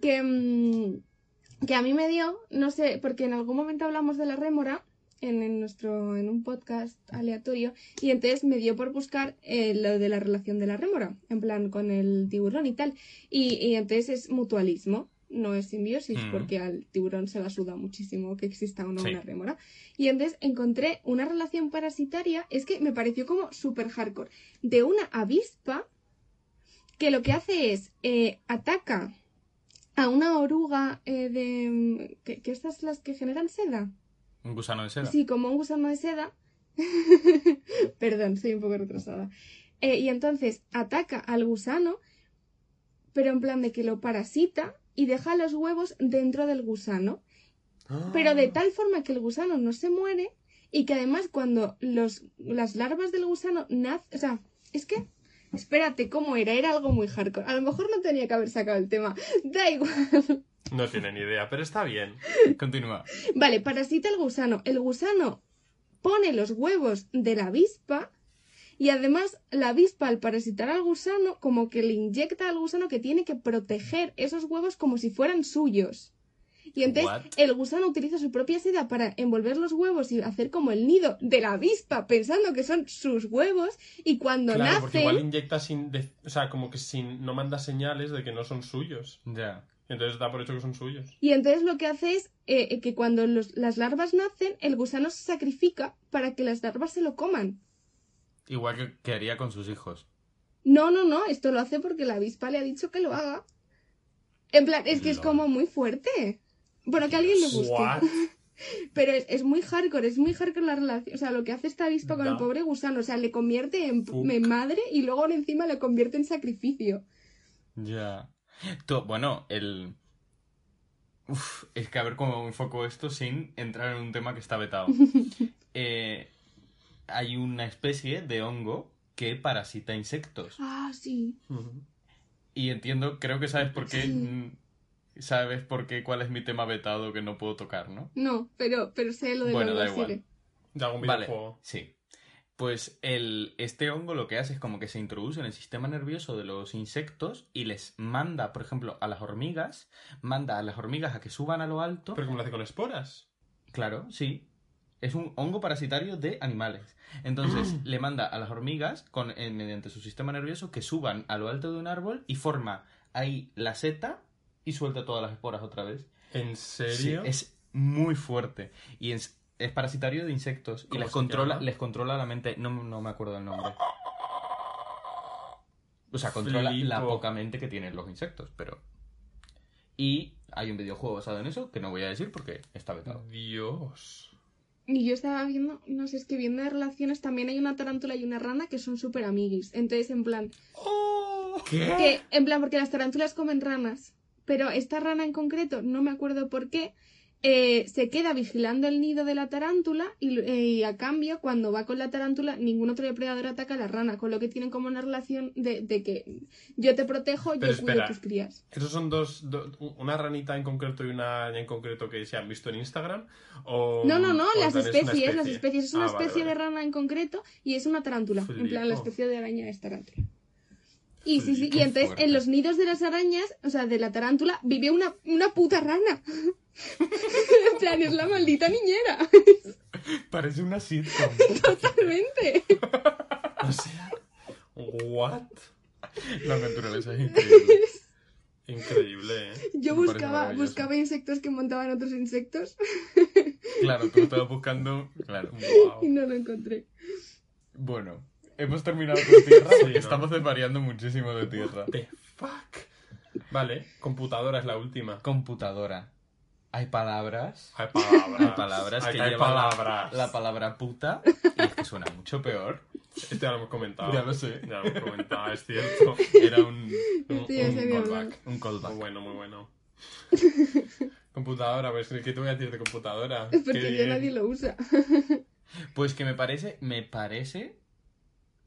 [SPEAKER 2] Que, mm, que a mí me dio, no sé, porque en algún momento hablamos de la rémora en, en nuestro, en un podcast aleatorio, y entonces me dio por buscar eh, lo de la relación de la rémora, en plan con el tiburón y tal. Y, y entonces es mutualismo, no es simbiosis,
[SPEAKER 1] Mm.
[SPEAKER 2] porque al tiburón se la suda muchísimo que exista o no
[SPEAKER 1] Sí.
[SPEAKER 2] una rémora. Y entonces encontré una relación parasitaria, es que me pareció como súper hardcore, de una avispa que lo que hace es eh, ataca a una oruga eh, de... Que, que estas las que generan seda.
[SPEAKER 1] Un gusano de seda.
[SPEAKER 2] Sí, como un gusano de seda. Perdón, soy un poco retrasada. Eh, y entonces ataca al gusano, pero en plan de que lo parasita y deja los huevos dentro del gusano. Pero de tal forma que el gusano no se muere y que además cuando los, las larvas del gusano nacen, o sea, es que, espérate, ¿cómo era? Era algo muy hardcore. A lo mejor no tenía que haber sacado el tema. Da igual.
[SPEAKER 3] No tiene ni idea, pero está bien.
[SPEAKER 1] Continúa.
[SPEAKER 2] Vale, parasita el gusano. El gusano pone los huevos de la avispa y además la avispa al parasitar al gusano como que le inyecta al gusano que tiene que proteger esos huevos como si fueran suyos. Y entonces
[SPEAKER 1] What?
[SPEAKER 2] el gusano utiliza su propia seda para envolver los huevos y hacer como el nido de la avispa pensando que son sus huevos y cuando
[SPEAKER 3] Claro, porque
[SPEAKER 2] nacen...
[SPEAKER 3] igual inyecta sin. de- O sea, como que sin. No manda señales de que no son suyos.
[SPEAKER 1] Ya.
[SPEAKER 3] Entonces da por hecho que son suyos.
[SPEAKER 2] Y entonces lo que hace es eh, que cuando los- las larvas nacen, el gusano se sacrifica para que las larvas se lo coman.
[SPEAKER 1] Igual que, que haría con sus hijos.
[SPEAKER 2] No, no, no, esto lo hace porque la avispa le ha dicho que lo haga. En plan, es que es como muy fuerte. Bueno, que a alguien le guste.
[SPEAKER 3] What?
[SPEAKER 2] Pero es, es muy hardcore, es muy hardcore la relación. O sea, lo que hace esta avispa con el pobre gusano. O sea, le convierte en madre y luego encima le convierte en sacrificio.
[SPEAKER 1] Ya. Tú- bueno, el... Uf, es que a ver cómo enfoco esto sin entrar en un tema que está vetado. Eh, hay una especie de hongo que parasita insectos.
[SPEAKER 2] Ah, sí.
[SPEAKER 1] Y entiendo, creo que sabes por qué...
[SPEAKER 2] Sí.
[SPEAKER 1] mm, Sabes por qué, cuál es mi tema vetado que no puedo tocar, ¿no?
[SPEAKER 2] No, pero, pero sé lo de
[SPEAKER 1] Bueno, da igual.
[SPEAKER 2] sigue.
[SPEAKER 3] De algún
[SPEAKER 1] Vale,
[SPEAKER 3] videojuego.
[SPEAKER 1] sí. Pues el, este hongo lo que hace es como que se introduce en el sistema nervioso de los insectos y les manda, por ejemplo, a las hormigas, manda a las hormigas a que suban a lo alto.
[SPEAKER 3] Pero como lo hace con esporas.
[SPEAKER 1] Claro, sí. Es un hongo parasitario de animales. Entonces le manda a las hormigas con, eh, mediante su sistema nervioso que suban a lo alto de un árbol y forma ahí la seta y suelta todas las esporas otra vez.
[SPEAKER 3] ¿En
[SPEAKER 1] Sí,
[SPEAKER 3] serio?
[SPEAKER 1] es muy fuerte. Y es, es parasitario de insectos. Y
[SPEAKER 3] ¿Cómo
[SPEAKER 1] les controla,
[SPEAKER 3] llama?
[SPEAKER 1] les controla la mente. No, no me acuerdo del nombre. O sea, controla
[SPEAKER 3] Flipo.
[SPEAKER 1] la poca mente que tienen los insectos, pero. Y hay un videojuego basado en eso que no voy a decir porque está vetado.
[SPEAKER 3] Dios.
[SPEAKER 2] Y yo estaba viendo, no sé, es que viendo de relaciones también hay una tarántula y una rana que son súper amiguis. Entonces, en plan,
[SPEAKER 3] ¿Qué?
[SPEAKER 2] que, en plan, porque las tarántulas comen ranas, pero esta rana en concreto, no me acuerdo por qué, eh, se queda vigilando el nido de la tarántula y, eh, y a cambio, cuando va con la tarántula, ningún otro depredador ataca a la rana, con lo que tienen como una relación de, de que yo te protejo,
[SPEAKER 3] Pero
[SPEAKER 2] yo cuido tus crías.
[SPEAKER 3] ¿Esos son dos, do- una ranita en concreto y una araña en concreto que se han visto en Instagram? ¿O,
[SPEAKER 2] No, no, no,
[SPEAKER 3] o
[SPEAKER 2] las especies, las
[SPEAKER 3] especie?
[SPEAKER 2] especies. Es una
[SPEAKER 3] Ah, vale,
[SPEAKER 2] especie de rana en concreto y es una tarántula. En plan, la especie de araña es tarántula. Y sí, sí, y entonces
[SPEAKER 1] fuerte.
[SPEAKER 2] en los nidos de las arañas, o sea, de la tarántula, vive una, una puta rana. en plan, es la maldita niñera.
[SPEAKER 1] Parece una sitcom.
[SPEAKER 2] Totalmente.
[SPEAKER 3] O sea, ¿what?
[SPEAKER 1] La naturaleza es increíble.
[SPEAKER 3] Increíble, ¿eh?
[SPEAKER 2] Yo
[SPEAKER 1] Me
[SPEAKER 2] buscaba, buscaba insectos que montaban otros insectos
[SPEAKER 1] Claro, tú estabas buscando. Claro.
[SPEAKER 2] y no lo encontré.
[SPEAKER 1] Bueno, hemos terminado con tierra
[SPEAKER 3] Sí,
[SPEAKER 1] porque
[SPEAKER 3] ¿no?
[SPEAKER 1] estamos desvariando muchísimo de tierra.
[SPEAKER 3] The fuck. Vale, computadora es la última.
[SPEAKER 1] Computadora. Hay palabras.
[SPEAKER 3] Hay palabras.
[SPEAKER 1] Hay palabras
[SPEAKER 3] Hay-
[SPEAKER 1] que
[SPEAKER 3] hay
[SPEAKER 1] llevan la-
[SPEAKER 3] palabras.
[SPEAKER 1] La palabra puta. Y es que suena mucho peor.
[SPEAKER 3] Esto ya lo hemos comentado.
[SPEAKER 1] Ya lo sé.
[SPEAKER 3] Ya lo hemos comentado, es cierto.
[SPEAKER 1] Era un, un, un callback. Un
[SPEAKER 3] Muy
[SPEAKER 1] callback.
[SPEAKER 3] bueno, muy bueno. computadora, pues, ¿qué te voy a decir de computadora?
[SPEAKER 2] Es porque ya nadie lo usa.
[SPEAKER 1] Pues que me parece, me parece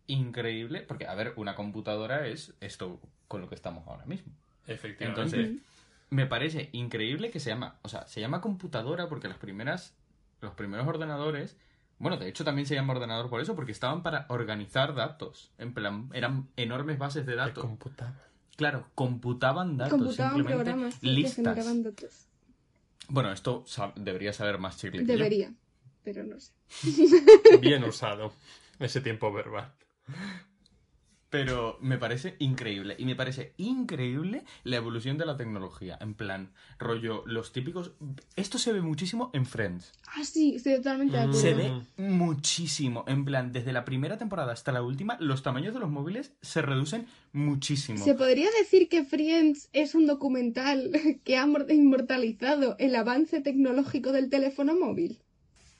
[SPEAKER 1] increíble, porque, a ver, una computadora es esto con lo que estamos ahora mismo.
[SPEAKER 3] Efectivamente.
[SPEAKER 1] Entonces, me parece increíble que se llama, o sea, se llama computadora porque las primeras, los primeros ordenadores, bueno, de hecho también se llama ordenador por eso, porque estaban para organizar datos, en plan, eran enormes bases de datos.
[SPEAKER 3] computadora.
[SPEAKER 1] Claro, computaban datos,
[SPEAKER 2] Computaban
[SPEAKER 1] simplemente
[SPEAKER 2] programas que
[SPEAKER 1] listas.
[SPEAKER 2] generaban datos.
[SPEAKER 1] Bueno, esto sab- debería saber más chicle que yo.
[SPEAKER 2] Debería, pero no sé.
[SPEAKER 3] Bien usado. Ese tiempo verbal.
[SPEAKER 1] Pero me parece increíble. Y me parece increíble la evolución de la tecnología. En plan, rollo, los típicos. Esto se ve muchísimo en Friends.
[SPEAKER 2] Ah, sí, estoy totalmente de acuerdo.
[SPEAKER 1] Se
[SPEAKER 3] Mm.
[SPEAKER 1] ve muchísimo. En plan, desde la primera temporada hasta la última, los tamaños de los móviles se reducen muchísimo.
[SPEAKER 2] ¿Se podría decir que Friends es un documental que ha mor- inmortalizado el avance tecnológico del teléfono móvil?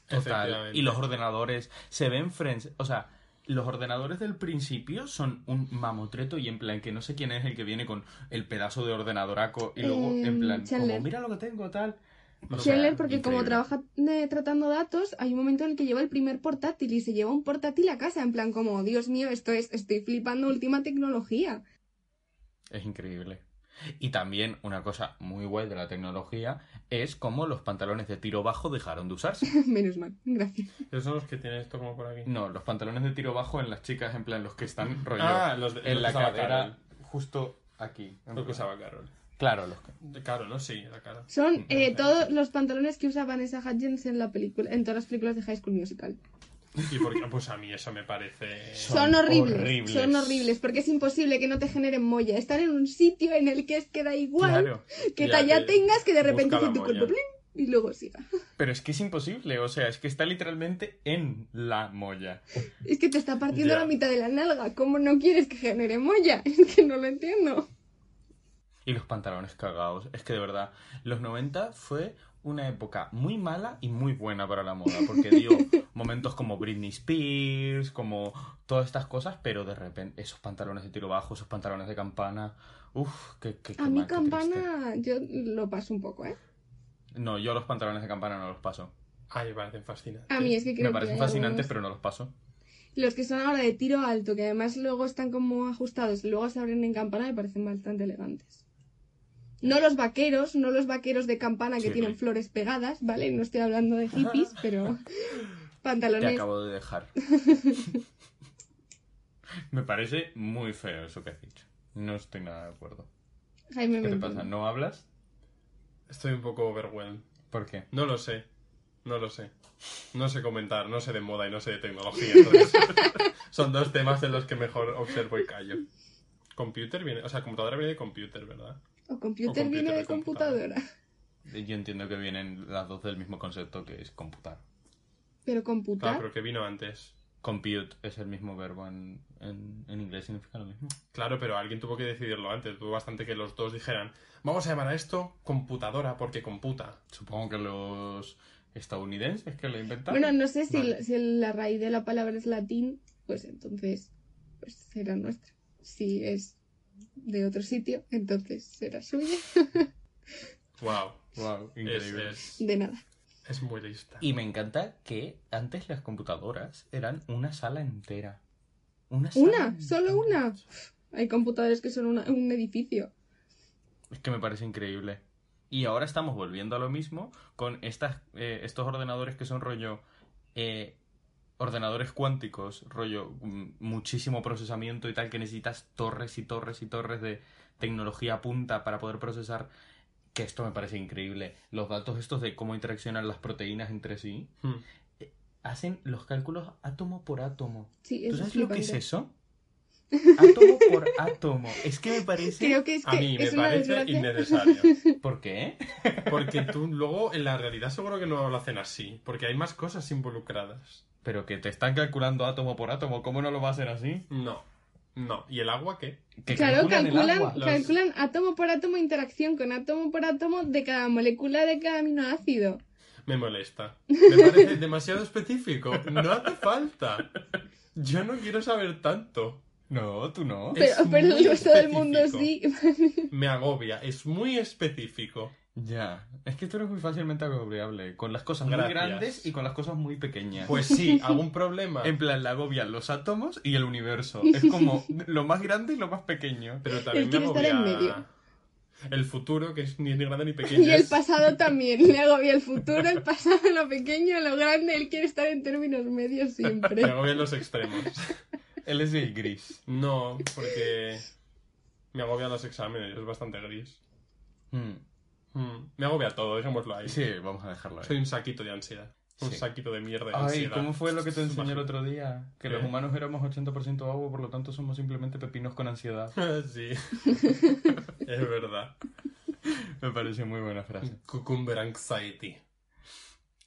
[SPEAKER 1] Total. Y los ordenadores. Se ven Friends. O sea, los ordenadores del principio son un mamotreto y en plan que no sé quién es el que viene con el pedazo de ordenadoraco y luego
[SPEAKER 2] Eh,
[SPEAKER 1] en plan,
[SPEAKER 2] Chandler.
[SPEAKER 1] como mira lo que tengo, tal.
[SPEAKER 2] Scheller,
[SPEAKER 3] sé,
[SPEAKER 2] porque como trabaja de- tratando datos, hay un momento en el que lleva el primer portátil y se lleva un portátil a casa, en plan como, Dios mío, esto es, estoy flipando última tecnología.
[SPEAKER 1] Es increíble. Y también una cosa muy guay de la tecnología es cómo los pantalones de tiro bajo dejaron de usarse.
[SPEAKER 2] Menos mal, gracias.
[SPEAKER 3] Esos son los que tienen esto como por aquí.
[SPEAKER 1] No, los pantalones de tiro bajo en las chicas, en plan los que están rollo
[SPEAKER 3] Ah, los de los
[SPEAKER 1] en la cadera,
[SPEAKER 3] Carol.
[SPEAKER 1] justo aquí. en
[SPEAKER 3] Lo que usaba Carol.
[SPEAKER 1] Claro, los que...
[SPEAKER 3] De Carol, ¿no? Sí, la cara.
[SPEAKER 2] Son eh, todos los pantalones que usa Vanessa Hudgens en la película, en todas las películas de High School Musical.
[SPEAKER 3] Y porque, pues a mí eso me parece...
[SPEAKER 1] Son
[SPEAKER 2] Son, horribles,
[SPEAKER 1] horribles.
[SPEAKER 2] son horribles, porque es imposible que no te generen molla. Están en un sitio en el que es que da igual
[SPEAKER 1] Claro.
[SPEAKER 2] que
[SPEAKER 3] Ya, que
[SPEAKER 2] tengas, que de repente tu cuerpo y luego siga.
[SPEAKER 1] Pero es que es imposible, o sea, es que está literalmente en la molla.
[SPEAKER 2] Es que te está partiendo
[SPEAKER 3] Ya.
[SPEAKER 2] la mitad de la nalga. ¿Cómo no quieres que genere molla? Es que no lo entiendo.
[SPEAKER 1] Y los pantalones cagados. Es que de verdad, los 90 fue una época muy mala y muy buena para la moda, porque dio momentos como Britney Spears, como todas estas cosas, pero de repente esos pantalones de tiro bajo, esos pantalones de campana, uff, qué, qué, qué
[SPEAKER 2] A mí
[SPEAKER 1] mal, qué
[SPEAKER 2] campana, yo lo paso un poco, ¿eh?
[SPEAKER 1] No, yo los pantalones de campana no los paso.
[SPEAKER 3] Ay, me parecen fascinantes.
[SPEAKER 2] A mí es que creo
[SPEAKER 1] Me
[SPEAKER 2] que
[SPEAKER 1] parecen fascinantes,
[SPEAKER 2] algunos-
[SPEAKER 1] pero no los paso.
[SPEAKER 2] Los que son ahora de tiro alto, que además luego están como ajustados y luego se abren en campana, me parecen bastante elegantes. No los vaqueros, no los vaqueros de campana que
[SPEAKER 1] Sí,
[SPEAKER 2] tienen
[SPEAKER 1] sí.
[SPEAKER 2] flores pegadas, ¿vale? No estoy hablando de hippies, pero
[SPEAKER 1] Te
[SPEAKER 2] pantalones.
[SPEAKER 1] acabo de dejar. Me parece muy feo eso que has dicho. No estoy nada de acuerdo.
[SPEAKER 2] Jaime
[SPEAKER 1] ¿Qué te pasa? ¿No hablas?
[SPEAKER 3] Estoy un poco overwhelmed.
[SPEAKER 1] ¿Por qué?
[SPEAKER 3] No lo sé. No lo sé. No sé comentar, no sé de moda y no sé de tecnología. entonces, son dos temas en los que mejor observo y callo. Computer viene, o sea, computadora viene de computer, ¿verdad?
[SPEAKER 2] O computer,
[SPEAKER 3] O computer
[SPEAKER 2] viene de
[SPEAKER 3] de computadora.
[SPEAKER 2] computadora.
[SPEAKER 1] Yo entiendo que vienen las dos del mismo concepto que es computar.
[SPEAKER 2] Pero
[SPEAKER 3] Claro,
[SPEAKER 2] computar.
[SPEAKER 3] pero que vino antes.
[SPEAKER 1] Compute es el mismo verbo en, en, en inglés, significa lo mismo.
[SPEAKER 3] Claro, pero alguien tuvo que decidirlo antes. Tuvo bastante que los dos dijeran, vamos a llamar a esto computadora porque computa.
[SPEAKER 1] Supongo que los estadounidenses que lo inventaron.
[SPEAKER 2] Bueno, no sé si,
[SPEAKER 3] Vale.
[SPEAKER 2] la- si la raíz de la palabra es latín, pues entonces pues será nuestra. Si es de otro sitio, entonces será suya.
[SPEAKER 3] Wow.
[SPEAKER 1] Wow, increíble.
[SPEAKER 3] es,
[SPEAKER 2] De nada.
[SPEAKER 3] es muy lista.
[SPEAKER 1] Y me encanta que antes las computadoras eran una sala entera. Una sala
[SPEAKER 2] ¿Una? ¿Solo una? Hay computadores que son una- un edificio.
[SPEAKER 1] Es que me parece increíble. Y ahora estamos volviendo a lo mismo con estas, eh, estos ordenadores que son rollo... eh, ordenadores cuánticos, rollo mm, muchísimo procesamiento y tal, que necesitas torres y torres y torres de tecnología punta para poder procesar, que esto me parece increíble. Los datos estos de cómo interaccionan las proteínas entre sí,
[SPEAKER 3] Hmm.
[SPEAKER 1] hacen los cálculos átomo por átomo.
[SPEAKER 2] Sí,
[SPEAKER 1] ¿Tú sabes
[SPEAKER 2] es
[SPEAKER 1] lo que es eso? Átomo por átomo. Es que me parece...
[SPEAKER 2] Creo que es
[SPEAKER 3] A mí me
[SPEAKER 2] es
[SPEAKER 3] parece
[SPEAKER 2] desgracia.
[SPEAKER 3] innecesario.
[SPEAKER 1] ¿Por qué?
[SPEAKER 3] Porque tú luego en la realidad seguro que no lo hacen así. Porque hay más cosas involucradas.
[SPEAKER 1] Pero que te están calculando átomo por átomo, ¿cómo no lo va a hacer así?
[SPEAKER 3] No. No. ¿Y el agua qué?
[SPEAKER 1] Que
[SPEAKER 2] Claro,
[SPEAKER 1] calculan el
[SPEAKER 2] calculan,
[SPEAKER 1] agua.
[SPEAKER 3] Los-
[SPEAKER 2] calculan átomo por átomo interacción con átomo por átomo de cada molécula de cada aminoácido.
[SPEAKER 3] Me molesta. Me parece demasiado específico. No hace falta. Yo no quiero saber tanto.
[SPEAKER 1] No, tú no.
[SPEAKER 2] Pero, pero el resto del mundo sí.
[SPEAKER 3] Me agobia. Es muy específico.
[SPEAKER 1] Ya. Es que tú eres muy fácilmente agobiable. Con las cosas muy
[SPEAKER 3] Gracias.
[SPEAKER 1] grandes y con las cosas muy pequeñas.
[SPEAKER 3] Pues sí, algún problema.
[SPEAKER 1] En plan, la agobian los átomos y el universo. Es como lo más grande y lo más pequeño.
[SPEAKER 3] Pero también me
[SPEAKER 2] quiere estar en
[SPEAKER 3] agobia
[SPEAKER 2] medio.
[SPEAKER 3] el futuro, que es ni ni grande ni pequeño.
[SPEAKER 2] Y el pasado también. Le agobia el futuro, el pasado, lo pequeño, lo grande. Él quiere estar en términos medios siempre.
[SPEAKER 3] Me agobian los extremos.
[SPEAKER 1] Él es el gris.
[SPEAKER 3] No, porque me agobian los exámenes. Es bastante gris.
[SPEAKER 1] Mm.
[SPEAKER 3] Mm, Me agobia todo, dejémoslo ahí.
[SPEAKER 1] Sí, vamos a dejarlo ahí.
[SPEAKER 3] Soy un saquito de ansiedad. Un
[SPEAKER 1] Sí.
[SPEAKER 3] saquito de mierda de
[SPEAKER 1] Ay,
[SPEAKER 3] ansiedad.
[SPEAKER 1] ¿cómo fue lo que te enseñé el otro día? Que
[SPEAKER 3] ¿Qué?
[SPEAKER 1] los humanos éramos 80% agua, por lo tanto somos simplemente pepinos con ansiedad.
[SPEAKER 3] sí. es verdad.
[SPEAKER 1] Me parece muy buena frase.
[SPEAKER 3] Cucumber anxiety.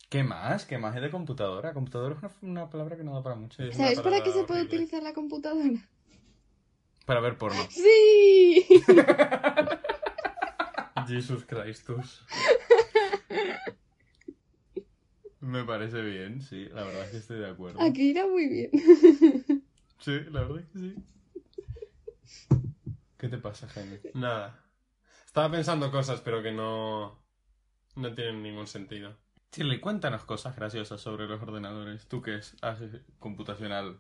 [SPEAKER 1] ¿Qué más? ¿Qué más es de computadora? Computadora es una, una palabra que no da para mucho.
[SPEAKER 3] Es
[SPEAKER 2] ¿Sabes para qué se puede
[SPEAKER 3] horrible.
[SPEAKER 2] utilizar la computadora?
[SPEAKER 1] Para ver porno.
[SPEAKER 2] ¡Sí!
[SPEAKER 3] Jesus Christus.
[SPEAKER 1] Me parece bien, sí, la verdad es que estoy de acuerdo.
[SPEAKER 2] Aquí irá muy bien.
[SPEAKER 1] Sí, la verdad es que sí. ¿Qué te pasa, Jaime?
[SPEAKER 3] Nada. Estaba pensando cosas, pero que no. No tienen ningún sentido.
[SPEAKER 1] Shirley, cuéntanos cosas graciosas sobre los ordenadores. Tú que es- haces computacional,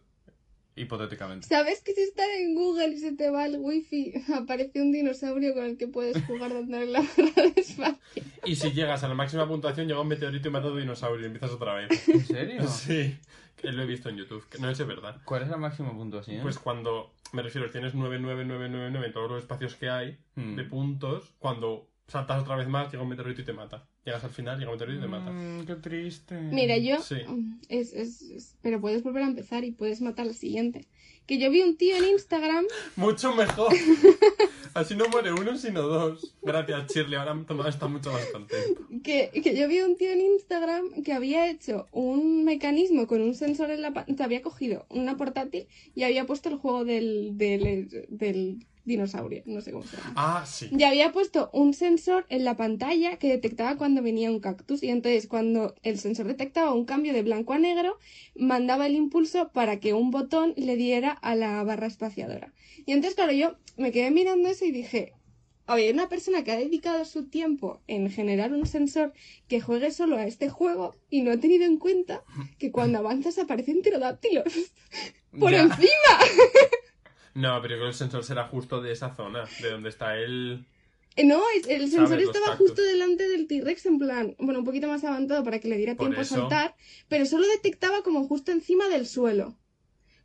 [SPEAKER 1] hipotéticamente.
[SPEAKER 2] ¿Sabes que si estás en Google y se te va el wifi, aparece un dinosaurio con el que puedes jugar dándole la barra de espacio?
[SPEAKER 3] Y si llegas a la máxima puntuación, llega un meteorito y mata a tu dinosaurio y empiezas otra vez.
[SPEAKER 1] ¿En serio?
[SPEAKER 3] Sí, que lo he visto en YouTube, que no es verdad.
[SPEAKER 1] ¿Cuál es la máxima puntuación?
[SPEAKER 3] Pues cuando, me refiero, tienes 99999 en todos los espacios que hay
[SPEAKER 1] Hmm.
[SPEAKER 3] de puntos, cuando saltas otra vez más, llega un meteorito y te mata. Llegas al final, llega un meteorito y te mata.
[SPEAKER 1] Mm, qué triste.
[SPEAKER 2] Mira, yo...
[SPEAKER 3] Sí.
[SPEAKER 2] Es, es, es- Pero puedes volver a empezar y puedes matar al siguiente. Que yo vi un tío en Instagram
[SPEAKER 3] Mucho mejor. Así no muere uno, sino dos. Gracias, Shirley. Ahora Tomás está mucho más contento.
[SPEAKER 2] que, que yo vi un tío en Instagram que había hecho un mecanismo con un sensor en la pantalla, había cogido una portátil y había puesto el juego del, del, del dinosaurio, no sé cómo se llama.
[SPEAKER 3] Ah, sí.
[SPEAKER 2] Y había puesto un sensor en la pantalla que detectaba cuando venía un cactus y entonces cuando el sensor detectaba un cambio de blanco a negro, mandaba el impulso para que un botón le diera a la barra espaciadora. Y entonces, claro, yo me quedé mirando eso y dije, Oye, una persona que ha dedicado su tiempo en generar un sensor que juegue solo a este juego y no ha tenido en cuenta que cuando avanzas aparecen pterodáctilos por
[SPEAKER 1] Ya.
[SPEAKER 2] encima.
[SPEAKER 3] No, pero yo creo que el sensor será justo de esa zona, de donde está el...
[SPEAKER 2] Eh, No, el sensor estaba justo delante del T-Rex, en plan, bueno, un poquito más avanzado para que le diera
[SPEAKER 3] Por
[SPEAKER 2] tiempo
[SPEAKER 3] eso.
[SPEAKER 2] a saltar, pero solo detectaba como justo encima del suelo.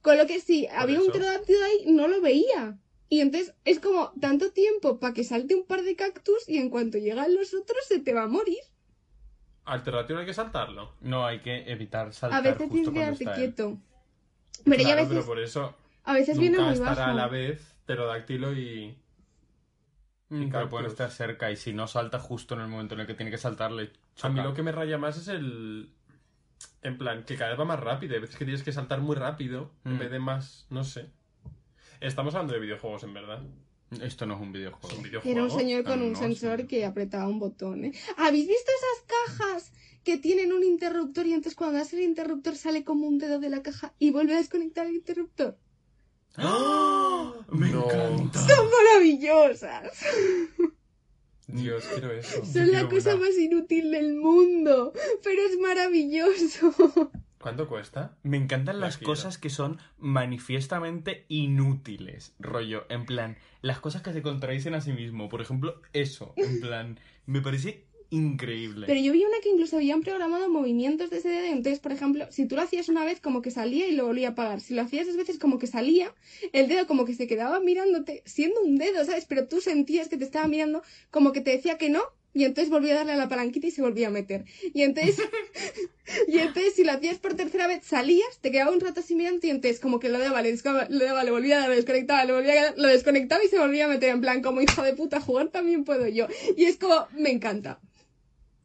[SPEAKER 2] Con lo que si había un pterodáctilo ahí, no lo veía. Y entonces es como tanto tiempo para que salte un par de cactus y en cuanto llegan los otros se te va a morir.
[SPEAKER 3] Alternativo hay que saltarlo.
[SPEAKER 1] No, hay que evitar saltar
[SPEAKER 2] A veces
[SPEAKER 1] justo
[SPEAKER 2] tienes que quedarte
[SPEAKER 1] él.
[SPEAKER 2] quieto. Pero ya a
[SPEAKER 3] Claro,
[SPEAKER 2] veces,
[SPEAKER 3] pero por eso
[SPEAKER 2] a veces viene
[SPEAKER 3] nunca
[SPEAKER 2] muy
[SPEAKER 3] estará
[SPEAKER 2] bajo.
[SPEAKER 3] a la vez pterodáctilo y...
[SPEAKER 1] Mm, Pero pueden estar cerca y si no salta justo en el momento en el que tiene que saltarle.
[SPEAKER 3] A mí lo que me raya más es el... En plan, que cada vez va más rápido. Hay veces que tienes que saltar muy rápido en
[SPEAKER 1] Mm.
[SPEAKER 3] vez de más... No sé. Estamos hablando de videojuegos, en verdad.
[SPEAKER 1] Esto no es un
[SPEAKER 3] Es
[SPEAKER 1] videojuego.
[SPEAKER 3] un videojuego.
[SPEAKER 2] Era un señor con
[SPEAKER 1] Ah,
[SPEAKER 2] un
[SPEAKER 1] no,
[SPEAKER 2] sensor
[SPEAKER 1] sí.
[SPEAKER 2] que apretaba un botón, ¿eh? ¿Habéis visto esas cajas que tienen un interruptor y entonces cuando das el interruptor sale como un dedo de la caja y vuelve a desconectar el interruptor?
[SPEAKER 1] ¡Ah! Me
[SPEAKER 3] No.
[SPEAKER 1] encanta.
[SPEAKER 2] ¡Son maravillosas!
[SPEAKER 3] Dios, quiero eso.
[SPEAKER 2] Son la cosa
[SPEAKER 3] una.
[SPEAKER 2] más inútil del mundo, pero es maravilloso.
[SPEAKER 3] ¿Cuánto cuesta?
[SPEAKER 1] Me encantan
[SPEAKER 3] La
[SPEAKER 1] las
[SPEAKER 3] quiero.
[SPEAKER 1] cosas que son manifiestamente inútiles. Rollo, en plan, las cosas que se contradicen a sí mismo. Por ejemplo, eso. En plan, me parece increíble.
[SPEAKER 2] Pero yo vi una que incluso habían programado movimientos de ese dedo. Entonces, por ejemplo, si tú lo hacías una vez, como que salía y lo volvía a apagar. Si lo hacías dos veces, como que salía, el dedo como que se quedaba mirándote, siendo un dedo, ¿sabes? Pero tú sentías que te estaba mirando, como que te decía que no. Y entonces volvía a darle a la palanquita y se volvía a meter. Y entonces, y entonces si lo hacías por tercera vez, salías, te quedaba un rato así mirando y entonces como que lo daba, le, le daba, le volvía a dar, lo desconectaba, le volvía a dar, lo desconectaba y se volvía a meter en plan como hijo de puta, jugar también puedo yo. Y es como, me encanta.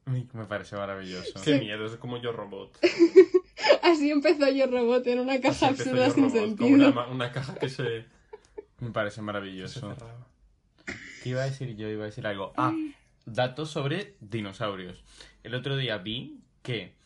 [SPEAKER 1] Me parece maravilloso.
[SPEAKER 3] Qué miedo, es como yo robot.
[SPEAKER 2] Así empezó yo robot en una caja
[SPEAKER 3] Así
[SPEAKER 2] absurda
[SPEAKER 3] Yo
[SPEAKER 2] sin
[SPEAKER 3] Robot,
[SPEAKER 2] sentido.
[SPEAKER 3] Una, caja que se,
[SPEAKER 1] Me parece maravilloso. ¿Qué iba a decir yo? Iba a decir algo. Ah, datos sobre dinosaurios. El otro día vi que.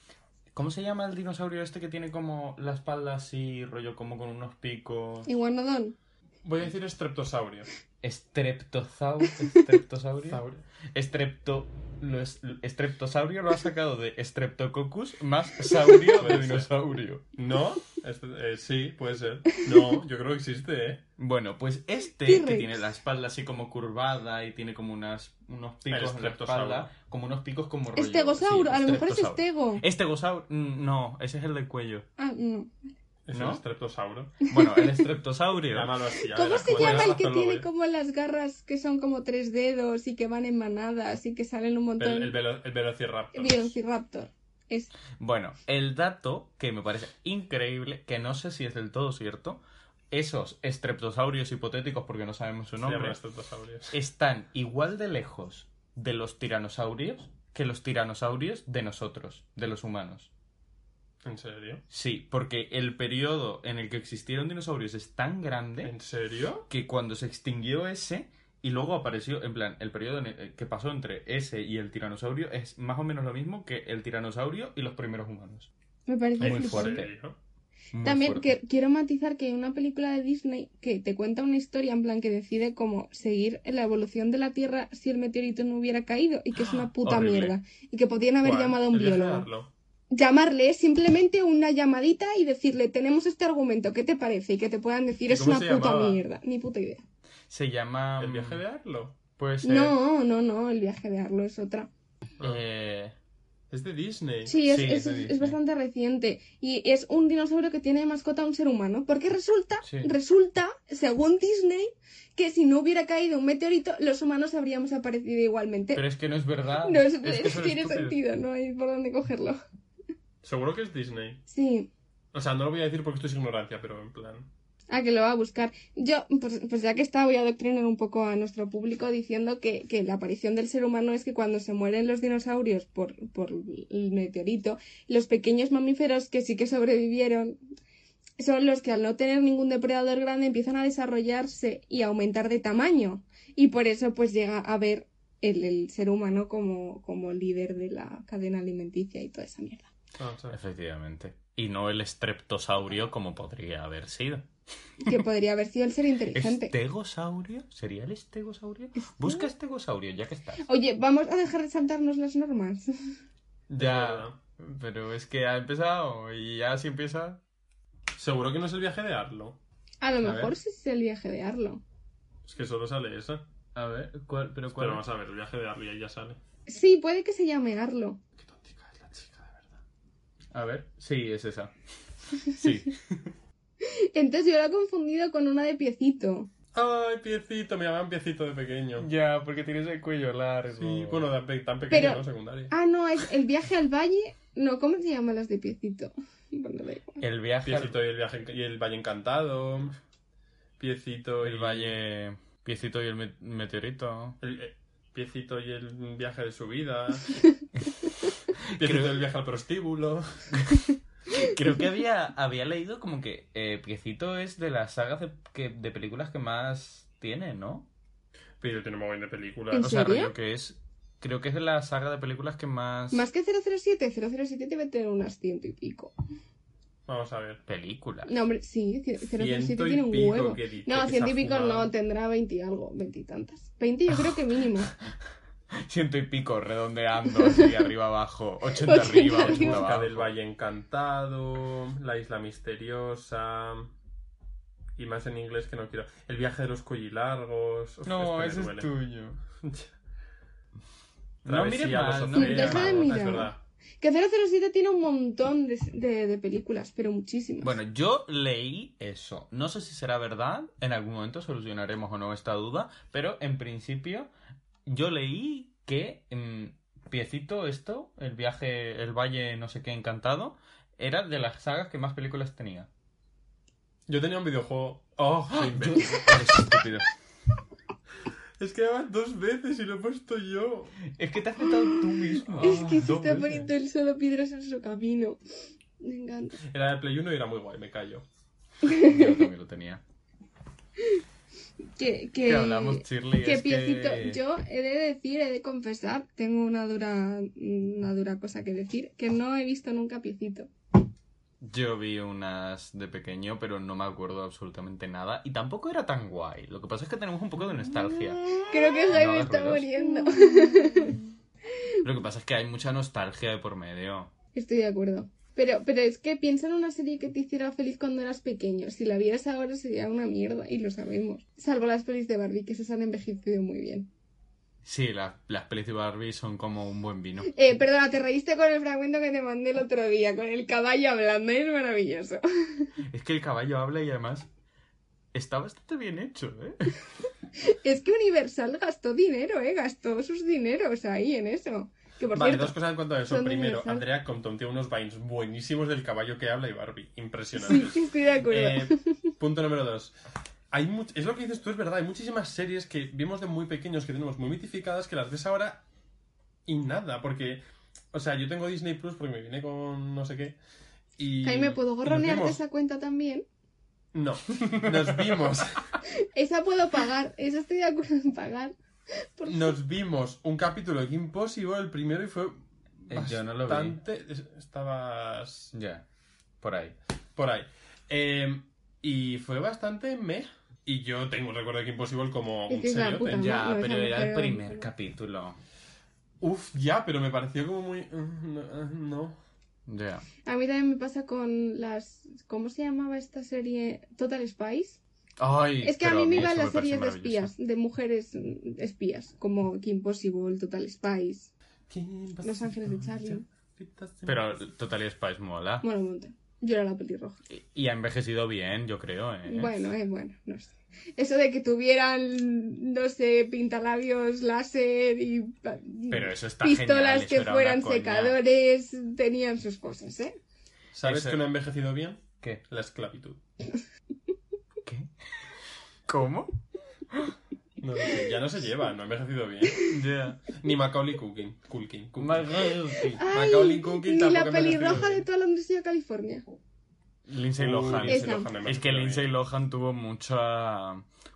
[SPEAKER 1] ¿Cómo se llama el dinosaurio este que tiene como la espalda así, rollo como con unos picos?
[SPEAKER 2] Iguanodon.
[SPEAKER 3] Voy a decir estreptosaurio.
[SPEAKER 1] Estreptosaurio. Estreptosaurio.
[SPEAKER 3] Saurio.
[SPEAKER 1] Estrepto. Lo es- estreptosaurio lo ha sacado de Streptococcus más saurio de dinosaurio.
[SPEAKER 3] ¿No? Este- eh, sí, puede ser. No, yo creo que existe, ¿eh?
[SPEAKER 1] Bueno, pues este que tiene la espalda así como curvada y tiene como unas, unos picos en la espalda, como unos picos como rollo.
[SPEAKER 2] Estegosauro,
[SPEAKER 1] sí,
[SPEAKER 2] a lo mejor es estego.
[SPEAKER 1] Estegosauro, mm, no, ese es el del cuello.
[SPEAKER 2] Ah, no.
[SPEAKER 3] Es
[SPEAKER 1] ¿No?
[SPEAKER 3] un estreptosauro.
[SPEAKER 1] Bueno, el estreptosaurio.
[SPEAKER 3] Llámalo así. ya
[SPEAKER 2] ¿Cómo
[SPEAKER 3] verás,
[SPEAKER 2] se llama el que tiene como las garras que son como tres dedos y que van en manadas y que salen un montón?
[SPEAKER 3] El, el, velo- el velociraptor.
[SPEAKER 2] Velociraptor. Es...
[SPEAKER 1] Bueno, el dato que me parece increíble, que no sé si es del todo cierto, esos estreptosaurios hipotéticos, porque no sabemos su nombre, están igual de lejos de los tiranosaurios que los tiranosaurios de nosotros, de los humanos.
[SPEAKER 3] ¿En serio?
[SPEAKER 1] Sí, porque el periodo en el que existieron dinosaurios es tan grande
[SPEAKER 3] ¿En serio?
[SPEAKER 1] que cuando se extinguió ese y luego apareció, en plan, el periodo en el- que pasó entre ese y el tiranosaurio es más o menos lo mismo que el tiranosaurio y los primeros humanos.
[SPEAKER 2] Me parece
[SPEAKER 1] Muy fuerte.
[SPEAKER 3] ¿En serio?
[SPEAKER 1] Muy
[SPEAKER 2] También
[SPEAKER 1] fuerte.
[SPEAKER 2] que- quiero matizar que hay una película de Disney que te cuenta una historia en plan que decide cómo seguir la evolución de la Tierra si el meteorito no hubiera caído y que es una puta
[SPEAKER 1] Horrible.
[SPEAKER 2] mierda y que podrían haber
[SPEAKER 3] ¿Cuál?
[SPEAKER 2] llamado a un biólogo. Llamarle es simplemente una llamadita y decirle tenemos este argumento, ¿qué te parece? Y que te puedan decir
[SPEAKER 3] ¿Y
[SPEAKER 2] es una
[SPEAKER 3] se
[SPEAKER 2] puta
[SPEAKER 3] llamaba?
[SPEAKER 2] mierda, ni puta idea.
[SPEAKER 1] Se llama...
[SPEAKER 3] El viaje de Arlo.
[SPEAKER 1] Puede ser...
[SPEAKER 2] No, no, no, el viaje de Arlo es otra.
[SPEAKER 1] Eh,
[SPEAKER 3] Es de Disney.
[SPEAKER 2] Sí, es,
[SPEAKER 1] Sí,
[SPEAKER 2] es,
[SPEAKER 1] es de
[SPEAKER 2] es
[SPEAKER 1] Disney.
[SPEAKER 2] bastante reciente. Y es un dinosaurio que tiene de mascota a un ser humano. Porque resulta,
[SPEAKER 1] Sí.
[SPEAKER 2] resulta, según Disney, que si no hubiera caído un meteorito, los humanos habríamos aparecido igualmente.
[SPEAKER 1] Pero es que no es verdad.
[SPEAKER 2] no es-
[SPEAKER 1] Es que
[SPEAKER 2] tiene
[SPEAKER 1] estúpidos.
[SPEAKER 2] sentido, no hay por dónde cogerlo.
[SPEAKER 3] Seguro que es Disney.
[SPEAKER 2] Sí.
[SPEAKER 3] O sea, no lo voy a decir porque esto es ignorancia, pero en plan.
[SPEAKER 2] Ah, que lo va a buscar. Yo, pues, pues ya que está, voy a adoctrinar un poco a nuestro público diciendo que, que la aparición del ser humano es que cuando se mueren los dinosaurios por, por el meteorito, los pequeños mamíferos que sí que sobrevivieron son los que al no tener ningún depredador grande empiezan a desarrollarse y a aumentar de tamaño. Y por eso pues llega a ver el, el ser humano como, como líder de la cadena alimenticia y toda esa mierda.
[SPEAKER 3] Ah.
[SPEAKER 1] Efectivamente. Y no el estreptosaurio como podría haber sido.
[SPEAKER 2] Que podría haber sido el ser inteligente.
[SPEAKER 1] ¿Estegosaurio? ¿Sería el estegosaurio? Busca estegosaurio, ya que estás.
[SPEAKER 2] Oye, vamos a dejar de saltarnos las normas.
[SPEAKER 1] Ya, pero es que ha empezado y ya si empieza...
[SPEAKER 3] Seguro que no es el viaje de Arlo.
[SPEAKER 2] A lo
[SPEAKER 1] A
[SPEAKER 2] mejor
[SPEAKER 1] ver.
[SPEAKER 2] sí es el viaje de Arlo.
[SPEAKER 3] Es que solo sale esa.
[SPEAKER 1] A ver, ¿cuál? ¿Pero cuál?
[SPEAKER 3] Pero vamos a ver, el viaje de Arlo y ahí ya sale.
[SPEAKER 2] Sí, puede que se llame Arlo.
[SPEAKER 3] Qué tontica es la chica, de verdad.
[SPEAKER 1] A ver, sí, es esa. Sí.
[SPEAKER 2] Entonces yo lo he confundido con una de piecito.
[SPEAKER 3] Ay, piecito, me llamaban piecito de pequeño.
[SPEAKER 1] ya, porque tienes el cuello largo.
[SPEAKER 3] Sí, bueno, tan, pe- tan pequeño,
[SPEAKER 2] Pero-
[SPEAKER 3] ¿no? Secundaria.
[SPEAKER 2] Ah, no, es el viaje al valle. No, ¿cómo se llaman las de piecito? Bueno.
[SPEAKER 1] El viaje al-
[SPEAKER 3] Piecito y el viaje y el Valle Encantado. Piecito y
[SPEAKER 1] El valle... Piecito y el me- meteorito.
[SPEAKER 3] el, eh, Piecito y el viaje de su vida. Piecito y el viaje al prostíbulo.
[SPEAKER 1] Creo que había, había leído como que eh, Piecito es de las sagas de, que, de películas que más tiene, ¿no?
[SPEAKER 3] Pero tiene mogollón de películas.
[SPEAKER 2] ¿En
[SPEAKER 1] O sea,
[SPEAKER 2] serio?
[SPEAKER 1] rollo que es... Creo que es de la saga de películas que más...
[SPEAKER 2] Más que 007, 007 debe tener unas ciento y pico.
[SPEAKER 3] Vamos a ver.
[SPEAKER 1] Películas.
[SPEAKER 2] No, hombre, sí, 007
[SPEAKER 3] Ciento y
[SPEAKER 2] tiene un
[SPEAKER 3] pico
[SPEAKER 2] huevo.
[SPEAKER 3] que dice
[SPEAKER 2] No, ciento y pico no, tendrá 20 y algo, 20 y tantas. 20 yo creo que mínimo.
[SPEAKER 1] Ciento y pico, redondeando, así arriba abajo. 80
[SPEAKER 2] 80
[SPEAKER 1] arriba,
[SPEAKER 2] arriba.
[SPEAKER 1] 80
[SPEAKER 3] Busca
[SPEAKER 1] abajo.
[SPEAKER 3] del Valle Encantado, La Isla Misteriosa. Y más en inglés que no quiero. El viaje de los collilargos. Uf,
[SPEAKER 1] No, ese es tuyo. No
[SPEAKER 3] Travesía
[SPEAKER 1] mires mal, no mires mal.
[SPEAKER 2] Que 007 tiene un montón de, de, de películas, pero muchísimas.
[SPEAKER 1] Bueno, yo leí eso. No sé si será verdad. En algún momento solucionaremos o no esta duda. Pero en principio, yo leí que mm, Piecito, esto, el viaje, el valle no sé qué encantado, era de las sagas que más películas tenía.
[SPEAKER 3] Yo tenía un videojuego. Oh, soy
[SPEAKER 1] Yo-
[SPEAKER 3] imbécil.
[SPEAKER 1] Eres estúpido.
[SPEAKER 3] Es que van dos veces y lo he puesto yo.
[SPEAKER 1] Es que te has metido tú mismo.
[SPEAKER 2] es que se
[SPEAKER 3] dos
[SPEAKER 2] está
[SPEAKER 3] veces.
[SPEAKER 2] poniendo el solo piedras en su camino. Me encanta.
[SPEAKER 3] Era de Play 1 y era muy guay, me callo.
[SPEAKER 1] Yo también lo tenía.
[SPEAKER 2] Que, que,
[SPEAKER 1] Que hablamos, Shirley,
[SPEAKER 2] que piecito,
[SPEAKER 1] que...
[SPEAKER 2] yo he de decir, he de confesar, tengo una dura, una dura cosa que decir, que no he visto nunca piecito.
[SPEAKER 1] Yo vi unas de pequeño, pero no me acuerdo absolutamente nada. Y tampoco era tan guay. Lo que pasa es que tenemos un poco de nostalgia.
[SPEAKER 2] Creo que Jaime está
[SPEAKER 1] ruidos.
[SPEAKER 2] muriendo.
[SPEAKER 1] Lo que pasa es que hay mucha nostalgia de por medio.
[SPEAKER 2] Estoy de acuerdo. Pero, pero es que piensa en una serie que te hiciera feliz cuando eras pequeño. Si la vieras ahora sería una mierda, y lo sabemos. Salvo las pelis de Barbie, que esas han envejecido muy bien.
[SPEAKER 1] Sí, la- las pelis de Barbie son como un buen vino.
[SPEAKER 2] Eh, perdona, te reíste con el fragmento que te mandé el otro día, con el caballo hablando, es maravilloso.
[SPEAKER 1] Es que el caballo habla y además está bastante bien hecho, ¿eh?
[SPEAKER 2] Es que Universal gastó dinero, ¿eh? Gastó sus dineros ahí en eso. Que por
[SPEAKER 3] Vale,
[SPEAKER 2] cierto,
[SPEAKER 3] dos cosas en cuanto a eso.
[SPEAKER 2] de
[SPEAKER 3] Primero. Andrea Compton tiene unos vines buenísimos del caballo que habla y Barbie.
[SPEAKER 2] sí,
[SPEAKER 3] Impresionantes.
[SPEAKER 2] estoy de acuerdo.
[SPEAKER 3] Eh, punto número dos. Hay much- es lo que dices tú, es verdad. Hay muchísimas series que vimos de muy pequeños, que tenemos muy mitificadas, que las ves ahora y nada. Porque, o sea, yo tengo Disney Plus porque me vine con no sé qué. Y,
[SPEAKER 2] Jaime, ¿puedo
[SPEAKER 3] y nos
[SPEAKER 2] gorronearte
[SPEAKER 3] vimos-
[SPEAKER 2] esa cuenta también?
[SPEAKER 3] No, nos vimos.
[SPEAKER 2] Esa puedo pagar, esa estoy de acuerdo en pagar.
[SPEAKER 3] Nos vimos un capítulo de Kim Possible, el primero, y fue
[SPEAKER 1] Eh, yo no lo vi.
[SPEAKER 3] bastante... es- Estabas...
[SPEAKER 1] Ya, por ahí.
[SPEAKER 3] Por ahí. Eh, y fue bastante meh. Y yo tengo un recuerdo de Kim Possible como
[SPEAKER 2] Es
[SPEAKER 3] un
[SPEAKER 2] que es puta
[SPEAKER 1] Ya,
[SPEAKER 2] No,
[SPEAKER 1] pero era el primer capítulo.
[SPEAKER 3] Uf, ya, pero me pareció como muy... no, uh, no.
[SPEAKER 1] Ya.
[SPEAKER 2] A mí también me pasa con las... ¿Cómo se llamaba esta serie? Total Spies.
[SPEAKER 1] Ay,
[SPEAKER 2] Es que a mí me iban las series de espías, de mujeres mm, espías, como Kim Possible, Total Spies.
[SPEAKER 3] Kim
[SPEAKER 2] Los Ángeles de Charlie.
[SPEAKER 1] Pero Totally Spice mola.
[SPEAKER 2] Bueno, un montón. Yo era la pelirroja.
[SPEAKER 1] Y ha envejecido bien, yo creo. ¿eh?
[SPEAKER 2] Bueno, eh, bueno, no sé. Eso de que tuvieran, no sé, pintalabios láser y pa-
[SPEAKER 1] Pero eso está
[SPEAKER 2] pistolas
[SPEAKER 1] genial,
[SPEAKER 2] que fueran
[SPEAKER 1] coña.
[SPEAKER 2] secadores, tenían sus cosas, ¿eh?
[SPEAKER 3] ¿Sabes
[SPEAKER 1] Eso-
[SPEAKER 3] que no ha envejecido bien?
[SPEAKER 1] ¿Qué?
[SPEAKER 3] La esclavitud.
[SPEAKER 1] ¿Cómo?
[SPEAKER 3] No sé, ya no se lleva, no ha envejecido bien.
[SPEAKER 1] Ya.
[SPEAKER 3] Ni Macaulay Culkin. Culkin. Culkin.
[SPEAKER 2] Ay,
[SPEAKER 3] Macaulay Culkin
[SPEAKER 2] ni la pelirroja de toda Londres y California.
[SPEAKER 1] Lindsay Lohan.
[SPEAKER 3] Lindsay. Lohan
[SPEAKER 1] Es que Lindsay. Lohan tuvo mucha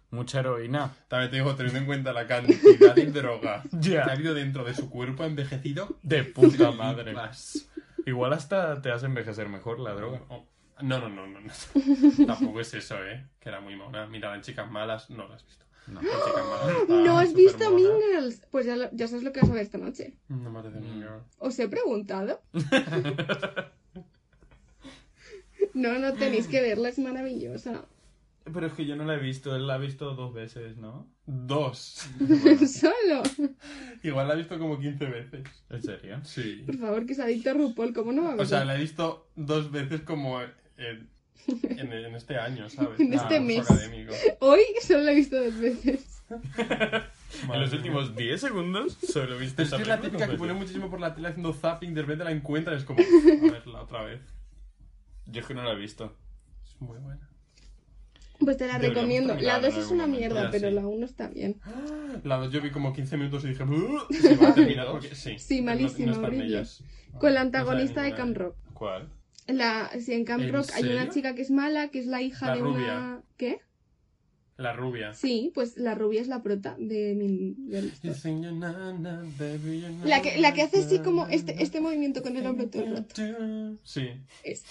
[SPEAKER 1] mucha heroína.
[SPEAKER 3] También te digo, teniendo en cuenta la cantidad de droga que ha habido dentro de su cuerpo, ha envejecido
[SPEAKER 1] De puta madre.
[SPEAKER 3] más.
[SPEAKER 1] Igual hasta te hace envejecer mejor la droga.
[SPEAKER 3] Oh, No, no, no, no, no. Tampoco es eso, ¿eh? Que era muy mona. Mira, en Chicas Malas no la has visto.
[SPEAKER 1] No.
[SPEAKER 3] En Chicas Malas está
[SPEAKER 2] ¿No has visto Mean Girls? Pues ya, lo- ya sabes lo que vas a ver esta noche.
[SPEAKER 3] No me apetece Mean Girl.
[SPEAKER 2] Os he preguntado. No, no tenéis que verla, es maravillosa.
[SPEAKER 1] Pero es que yo no la he visto, él la ha visto dos veces, ¿no?
[SPEAKER 3] Dos.
[SPEAKER 2] Solo.
[SPEAKER 3] Igual la he visto como 15 veces.
[SPEAKER 1] ¿En serio?
[SPEAKER 3] Sí.
[SPEAKER 2] Por favor, que se adicto a RuPaul, ¿cómo no va a
[SPEAKER 3] O
[SPEAKER 2] verla?
[SPEAKER 3] sea, la he visto dos veces como en, en, en este año, ¿sabes?
[SPEAKER 2] En este
[SPEAKER 3] curso
[SPEAKER 2] mes.
[SPEAKER 3] académico.
[SPEAKER 2] Hoy solo la he visto dos veces.
[SPEAKER 1] En los últimos 10 segundos solo he visto
[SPEAKER 3] Pero es
[SPEAKER 1] esa
[SPEAKER 3] que es la típica que pone muchísimo por la tele haciendo zapping, de repente la encuentra y es como, a verla otra vez.
[SPEAKER 1] Yo es que no la he visto.
[SPEAKER 3] Es muy buena.
[SPEAKER 2] Pues te la
[SPEAKER 1] Deberíamos
[SPEAKER 2] recomiendo. La
[SPEAKER 1] terminarla
[SPEAKER 2] 2
[SPEAKER 1] en
[SPEAKER 2] es una
[SPEAKER 1] momento.
[SPEAKER 2] mierda,
[SPEAKER 3] Ya,
[SPEAKER 2] pero
[SPEAKER 3] sí.
[SPEAKER 2] la 1 está bien.
[SPEAKER 3] La dos yo vi como 15 minutos y dije, "Uh, se va a terminar porque sí.
[SPEAKER 2] Sí,
[SPEAKER 3] no-
[SPEAKER 2] malísima,
[SPEAKER 3] no
[SPEAKER 2] horrible. Con la antagonista de. Camp Rock.
[SPEAKER 1] ¿Cuál?
[SPEAKER 2] La, sí, en Camp
[SPEAKER 3] ¿En
[SPEAKER 2] Rock hay una chica que es mala, que es la hija
[SPEAKER 3] La
[SPEAKER 2] de
[SPEAKER 3] rubia.
[SPEAKER 2] una... ¿Qué?
[SPEAKER 3] La rubia.
[SPEAKER 2] Sí, pues la rubia es la prota de mi... de- La que, la que hace así como este, este movimiento con el hombro todo el rato.
[SPEAKER 3] Sí.
[SPEAKER 2] Es.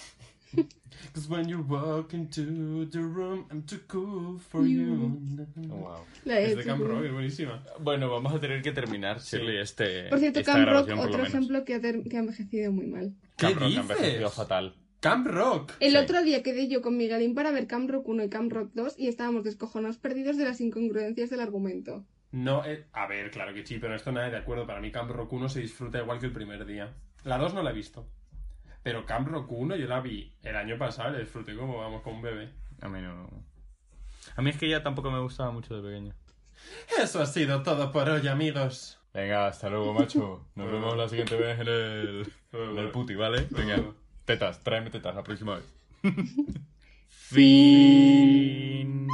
[SPEAKER 3] Cause when you walk into the room, I'm too cool for you.
[SPEAKER 1] Oh, wow.
[SPEAKER 2] La
[SPEAKER 3] Es
[SPEAKER 2] de
[SPEAKER 3] Camp Rock, es buenísima.
[SPEAKER 1] Bueno, vamos a tener que terminar, Shirley, este.
[SPEAKER 2] Por cierto,
[SPEAKER 1] esta
[SPEAKER 2] Camp Rock, otro ejemplo que ha, que ha envejecido muy mal.
[SPEAKER 3] ¿Qué
[SPEAKER 1] Camp Rock ha
[SPEAKER 3] dices?
[SPEAKER 1] envejecido fatal.
[SPEAKER 3] Camp Rock.
[SPEAKER 2] El
[SPEAKER 1] Sí.
[SPEAKER 2] otro día quedé yo con Miguelín para ver Camp Rock 1 y Camp Rock 2 y estábamos descojonados perdidos de las incongruencias del argumento.
[SPEAKER 3] No, eh, a ver, claro que sí, pero esto nada de acuerdo. Para mí Camp Rock 1 se disfruta igual que el primer día. La 2 no la he visto. Pero Camp Rock 1 yo la vi el año pasado la disfruté como, vamos, con un bebé.
[SPEAKER 1] A mí no. A mí es que ya tampoco me gustaba mucho de pequeño.
[SPEAKER 3] Eso ha sido todo por hoy, amigos.
[SPEAKER 1] Venga, hasta luego, macho. Nos vemos la siguiente vez en el, en el puti, ¿vale? Venga, tetas, tráeme tetas la próxima vez. fin.